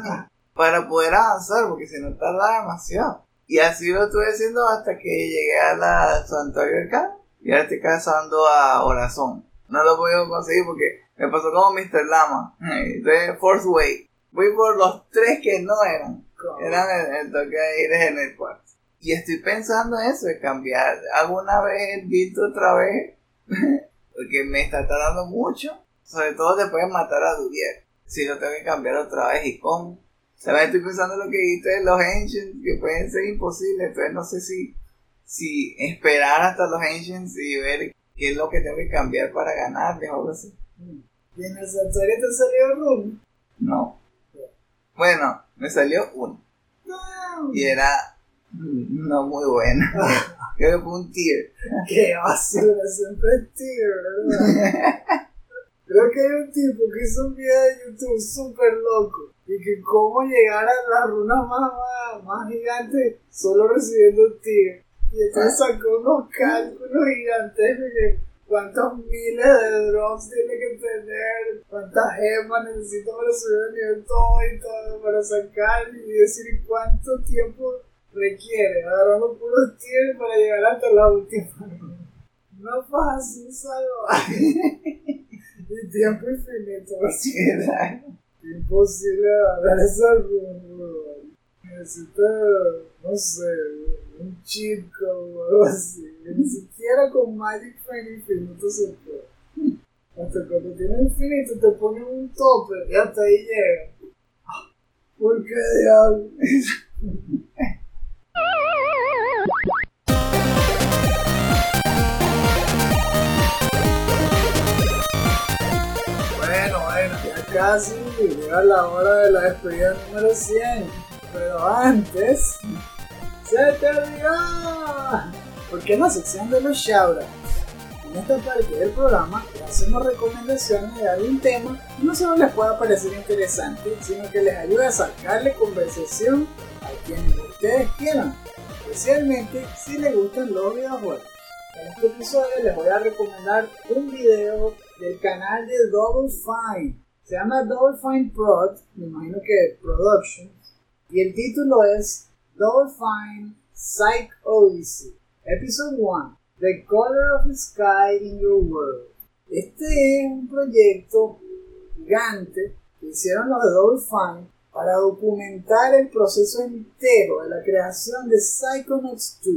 para poder avanzar, porque si no tarda demasiado. Y así lo estuve haciendo hasta que llegué a la Santuario Can y ahora estoy cazando a Horazón. No lo podido conseguir porque me pasó como Mr. Lama. Entonces, Fourth Way. Voy por los tres que no eran. Eran el, el toque de ir en el cuarto. Y estoy pensando en eso, de cambiar alguna vez el beat otra vez. porque me está tardando mucho. Sobre todo después de matar a Durier. Si lo tengo que cambiar otra vez y cómo. También estoy pensando en lo que dijiste de los Ancients, que pueden ser imposibles. Entonces no sé si, si esperar hasta los Ancients y ver qué es lo que tengo que cambiar para ganarles o algo así. Y en el santuario te salió Rune. No. Bueno, me salió uno. No. Y era no muy bueno. Creo que fue un tier. Qué basura, siempre es tío, ¿verdad? Creo que hay un tipo que hizo un video de YouTube súper loco. Y que cómo llegar a las runas más, más, más gigantes solo recibiendo tier. Y entonces sacó unos cálculos gigantescos de cuántos miles de drops tiene que tener, cuántas gemas necesito para subir el nivel todo y todo, para sacar y decir cuánto tiempo requiere, agarrando puros tiers para llegar hasta la última. No fácil salvar. y tiempo infinito. Imposible agarrar esa runa. Necesita, no sé, un cheat code o algo así. Ni siquiera con Magic Friend infinito se puede. Hasta cuando tiene infinito te ponen un tope y hasta ahí llega. ¿Por qué casi llega la hora de la despedida número 100. Pero antes, ¡se te olvidó! Porque en la sección de los shoutouts, en esta parte del programa, hacemos recomendaciones de algún tema que no solo les pueda parecer interesante, sino que les ayude a sacarle conversación a quienes ustedes quieran, especialmente si les gustan los videojuegos. En este episodio les voy a recomendar un video del canal de Double Fine. Se llama Double Fine Prod, me imagino que Productions, y el título es Double Fine Psych Odyssey, Episode 1, The Color of the Sky in Your World. Este es un proyecto gigante que hicieron los de Double para documentar el proceso entero de la creación de Psychonauts 2.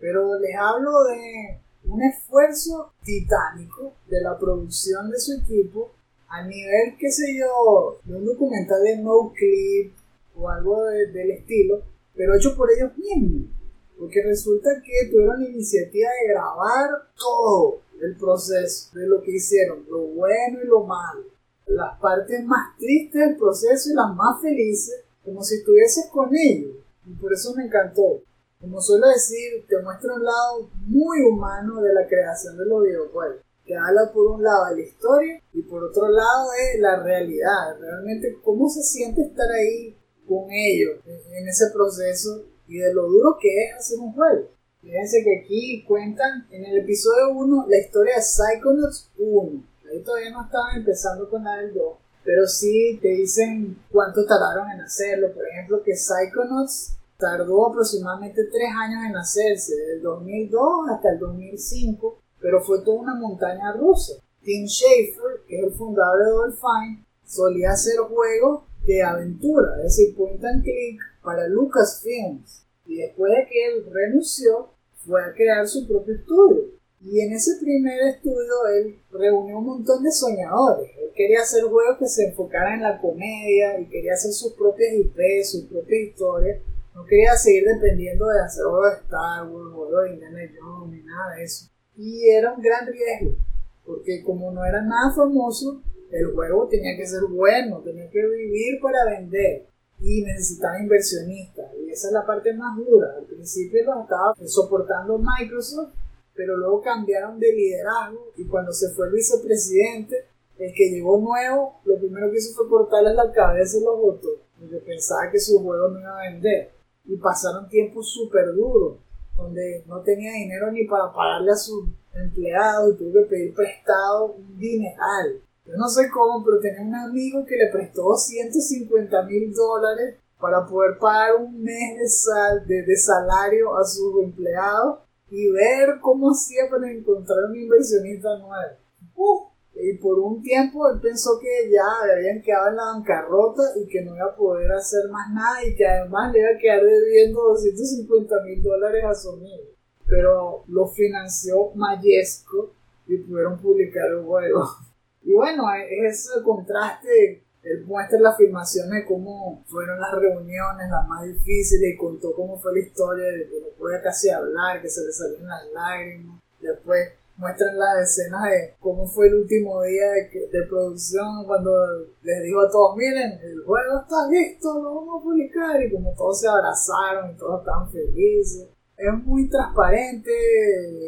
Pero les hablo de un esfuerzo titánico de la producción de su equipo a nivel, qué sé yo, de un documental de no clip o algo de- del estilo, pero hecho por ellos mismos. Porque resulta que tuvieron la iniciativa de grabar todo el proceso de lo que hicieron, lo bueno y lo malo, las partes más tristes del proceso y las más felices, como si estuvieses con ellos. Y por eso me encantó. Como suelo decir, te muestra un lado muy humano de la creación de los videojuegos. Te habla por un lado de la historia y por otro lado de la realidad. Realmente cómo se siente estar ahí con ellos en- ese proceso y de lo duro que es hacer un juego. Fíjense que aquí cuentan en el episodio 1 la historia de Psychonauts 1. Ahí todavía no estaban empezando con la del 2. Pero sí te dicen cuánto tardaron en hacerlo. Por ejemplo, que Psychonauts tardó aproximadamente 3 años en hacerse, desde el 2002 hasta el 2005, pero fue toda una montaña rusa. Tim Schafer, que es el fundador de Fine, solía hacer juegos de aventura, es decir, point and click para Lucasfilms. Y después de que él renunció, fue a crear su propio estudio. Y en ese primer estudio él reunió un montón de soñadores. Él quería hacer juegos que se enfocaran en la comedia y quería hacer sus propias IP, sus propias historias. No quería seguir dependiendo de hacer juegos de Star Wars, juegos de Indiana Jones, ni nada de eso. Y era un gran riesgo, porque como no era nada famoso, el juego tenía que ser bueno, tenía que vivir para vender y necesitaba inversionistas. Y esa es la parte más dura. Al principio lo estaba soportando Microsoft, pero luego cambiaron de liderazgo y cuando se fue el vicepresidente, el que llegó nuevo, lo primero que hizo fue cortarle la cabeza y los votos, porque pensaba que su juego no iba a vender. Y pasaron tiempos súper duros, donde no tenía dinero ni para pagarle a sus empleados y tuvo que pedir prestado un dineral. Yo no sé cómo, pero tenía un amigo que le prestó 150 mil dólares para poder pagar un mes de, sal, de, de salario a sus empleados y ver cómo hacía para encontrar un inversionista nuevo. Uf, y por un tiempo él pensó que ya habían quedado en la bancarrota y que no iba a poder hacer más nada y que además le iba a quedar debiendo 250 mil dólares a su amigo. Pero lo financió Mayesco y pudieron publicar el juego. Y bueno, es ese contraste. Él muestra la afirmación de cómo fueron las reuniones las más difíciles y contó cómo fue la historia de que no podía casi hablar, que se le salían las lágrimas. Después muestran las escenas de cómo fue el último día de, producción cuando les dijo a todos, miren, el juego está listo, lo vamos a publicar y como todos se abrazaron y todos estaban felices. Es muy transparente,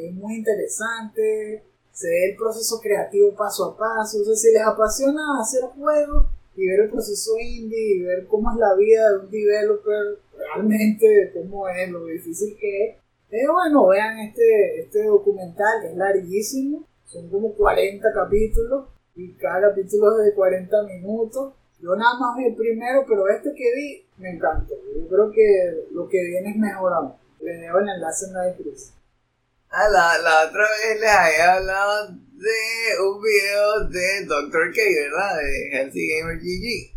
es muy interesante, se ve el proceso creativo paso a paso. O sea, si les apasiona hacer juegos y ver el proceso indie y ver cómo es la vida de un developer realmente, cómo es, lo difícil que es. Eh, bueno, vean este, este documental es larguísimo, son como 40 capítulos y cada capítulo es de 40 minutos. Yo nada más vi el primero, pero este que vi me encantó. Yo creo que lo que viene es mejorado. Les dejo el enlace en la descripción. Ah, la, la otra vez les había hablado de un video de Dr. K, ¿verdad? De Healthy Gamer GG.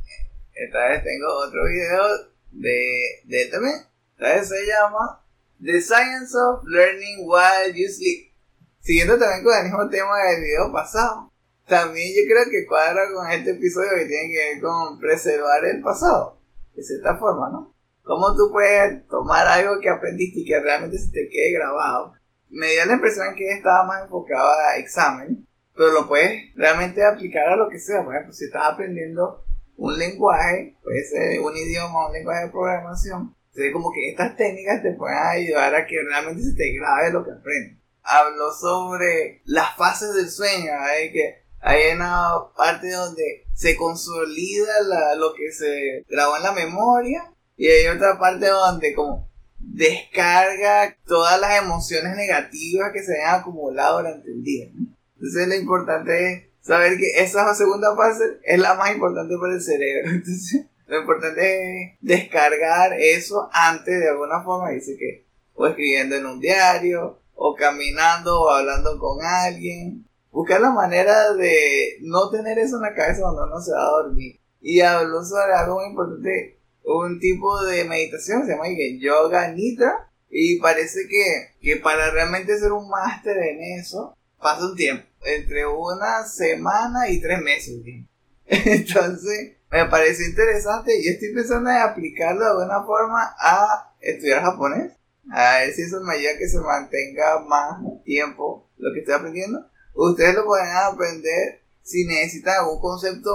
Esta vez tengo otro video de, de también. Esta vez se llama The Science of Learning While You Sleep. Siguiendo también con el mismo tema del video pasado. También yo creo que cuadra con este episodio que tiene que ver con preservar el pasado. De cierta forma, ¿no? Cómo tú puedes tomar algo que aprendiste y que realmente se te quede grabado me dio la impresión que estaba más enfocado a examen, pero lo puedes realmente aplicar a lo que sea. Por ejemplo, si estás aprendiendo un lenguaje, puede ser un idioma, un lenguaje de programación, entonces como que estas técnicas te pueden ayudar a que realmente se te grabe lo que aprendes. Hablo sobre las fases del sueño, ¿eh? que hay una parte donde se consolida lo que se grabó en la memoria y hay otra parte donde como descarga todas las emociones negativas que se han acumulado durante el día. Entonces lo importante es saber que esa segunda fase es la más importante para el cerebro. lo importante es descargar eso antes de alguna forma. Dice que o escribiendo en un diario, o caminando, o hablando con alguien. Buscar la manera de no tener eso en la cabeza cuando uno se va a dormir. Y hablo sobre algo muy importante un tipo de meditación, se llama Yoga Nidra, y parece que, que para realmente ser un máster en eso, pasa un tiempo, entre una semana y tres meses. Entonces, me parece interesante y estoy pensando en aplicarlo de alguna forma a estudiar japonés. A ver si eso me ayuda a que se mantenga más tiempo lo que estoy aprendiendo. Ustedes lo pueden aprender si necesitan algún concepto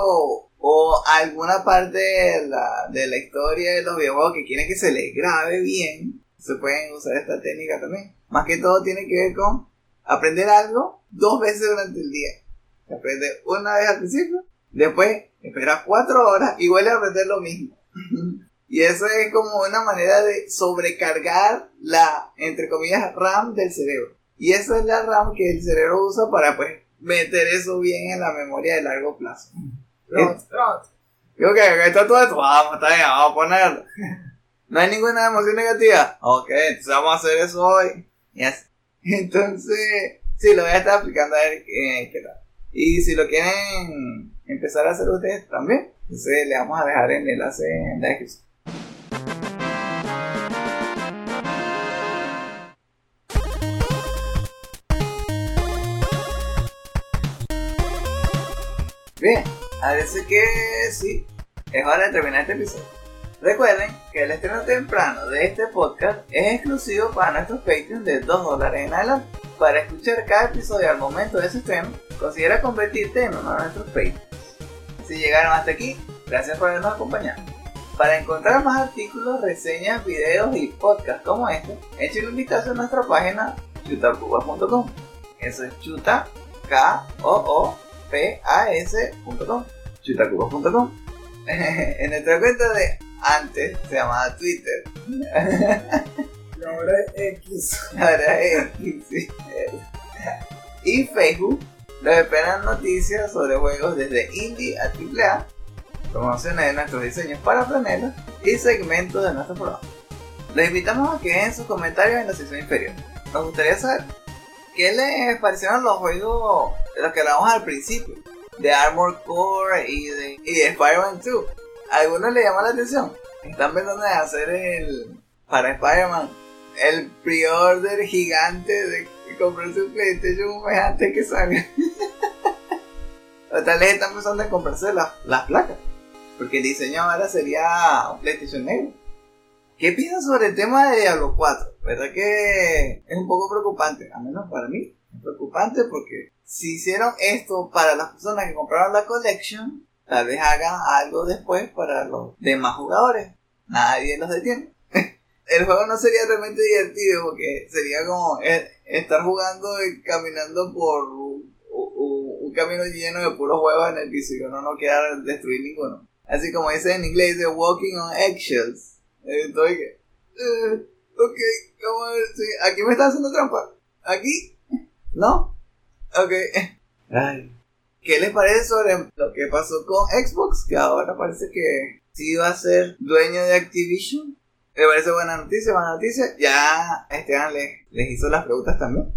o alguna parte de la, de la historia de los videojuegos que quieren que se les grabe bien, se pueden usar esta técnica también. Más que todo tiene que ver con aprender algo dos veces durante el día. Se aprende una vez al principio, después espera cuatro horas y vuelve a aprender lo mismo. y eso es como una manera de sobrecargar la, entre comillas, RAM del cerebro. Y esa es la RAM que el cerebro usa para pues meter eso bien en la memoria de largo plazo. Creo que está todo esto. Vamos, está bien, vamos a ponerlo. No hay ninguna emoción negativa. Ok, entonces vamos a hacer eso hoy. Yes. Entonces, sí, lo voy a estar aplicando a ver qué, qué tal. Y si lo quieren empezar a hacer ustedes también, entonces le vamos a dejar el enlace en la descripción. Bien, Parece que sí, es hora de terminar este episodio. Recuerden que el estreno temprano de este podcast es exclusivo para nuestros Patreons de 2 dólares en adelante. Para escuchar cada episodio al momento de su estreno, considera convertirte en uno de nuestros Patreons. Si llegaron hasta aquí, gracias por habernos acompañado. Para encontrar más artículos, reseñas, videos y podcasts como este, echen un vistazo a nuestra página chutacuba.com. Eso es chuta, k o o p a s.com. chutacuba.com. en nuestra cuenta de antes se llamaba Twitter. Y ahora es X. Ahora es sí. Y Facebook nos esperan noticias sobre juegos desde indie a AAA, promociones de nuestros diseños para planetas y segmentos de nuestro programa. Les invitamos a que dejen sus comentarios en la sección inferior. Nos gustaría saber qué les parecieron los juegos de los que hablamos al principio, de Armor Core y de, y de Spider-Man 2. ¿A algunos le llama la atención? Están pensando en hacer el para Spider-Man el pre-order gigante de comprarse un PlayStation un mes antes que salga. o tal vez están pensando en comprarse las, las placas. Porque el diseño ahora sería un PlayStation negro. ¿Qué piensas sobre el tema de Diablo 4? ¿Verdad que es un poco preocupante? Al menos para mí. Es preocupante porque si hicieron esto para las personas que compraron la collection, tal vez hagan algo después para los demás jugadores. Nadie los detiene. El juego no sería realmente divertido porque sería como eh, estar jugando y caminando por un, un- un camino lleno de puros huevos en el piso y uno no quiera destruir ninguno. Así como dice en inglés, dice walking on eggshells. Estoy que... eh, ok, vamos a ver, sí, aquí me está haciendo trampa. ¿Aquí? ¿No? Ok. Ay. ¿Qué les parece sobre lo que pasó con Xbox? Que ahora parece que sí va a ser dueño de Activision. ¿Le parece buena noticia? Buena noticia. Ya Esteban les, les hizo las preguntas también.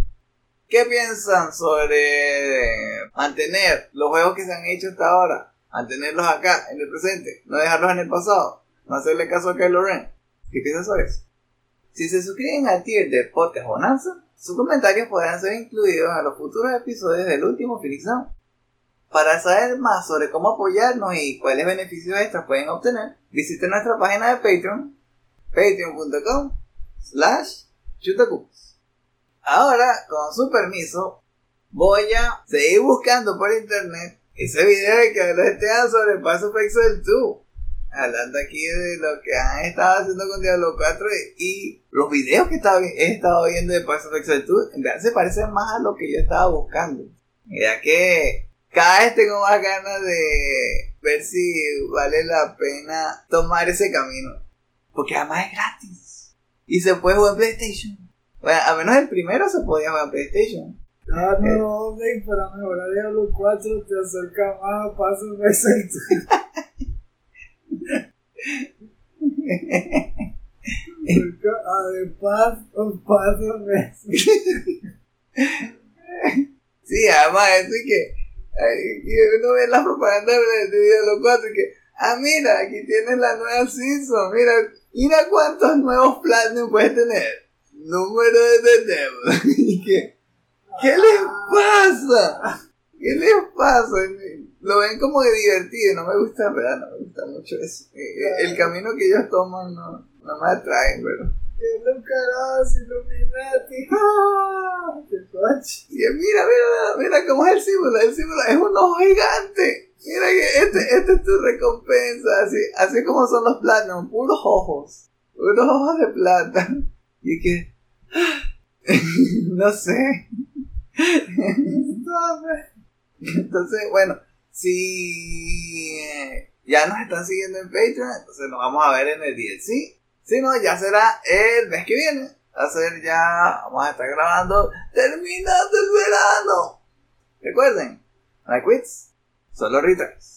¿Qué piensan sobre mantener los juegos que se han hecho hasta ahora? Mantenerlos acá, en el presente. No dejarlos en el pasado. No hacerle caso a Kylo Ren. ¿Qué piensan sobre eso? Si se suscriben al tier de Podcast Bonanza, sus comentarios podrán ser incluidos en los futuros episodios del último Phoenix. Para saber más sobre cómo apoyarnos y cuáles beneficios extras pueden obtener, visiten nuestra página de Patreon, patreon.com slash chutacubos. Ahora, con su permiso, voy a seguir buscando por internet ese video de que habló Esteban sobre Pass of Exile 2. Hablando aquí de lo que han estado haciendo con Diablo 4 y los videos que he estado viendo de Pass of Exile 2, en verdad se parecen más a lo que yo estaba buscando. Ya que cada vez tengo más ganas de ver si vale la pena tomar ese camino. Porque además es gratis. Y se puede jugar PlayStation. Bueno, a menos el primero se podía jugar PlayStation. Ah, no, hombre, para mejorar Diablo 4 te acerca más a pasos de A de paz o pasos de Sí, además, eso es que, uno ve las propagandas de, de Diablo 4 y que, ah, mira, aquí tienes la nueva season, mira, mira cuántos nuevos platinum puedes tener. Número de y que, ¿qué les pasa? ¿Qué les pasa? Lo ven como de divertido, no me gusta, en verdad, no me gusta mucho eso. Eh, eh, El camino que ellos toman no, no me atrae, pero... Lucas Illuminati. ¡Ah! Mira, mira, mira cómo es el símbolo. El símbolo es un ojo gigante. Mira que este, este es tu recompensa. Así, así como son los planos, puros ojos. Puros ojos de plata. Y que. no sé. Entonces, bueno, si eh, ya nos están siguiendo en Patreon, entonces nos vamos a ver en el DLC. Si no, ya será el mes que viene. Va a ser ya, vamos a estar grabando terminando el verano. Recuerden, hay quits, solo returns.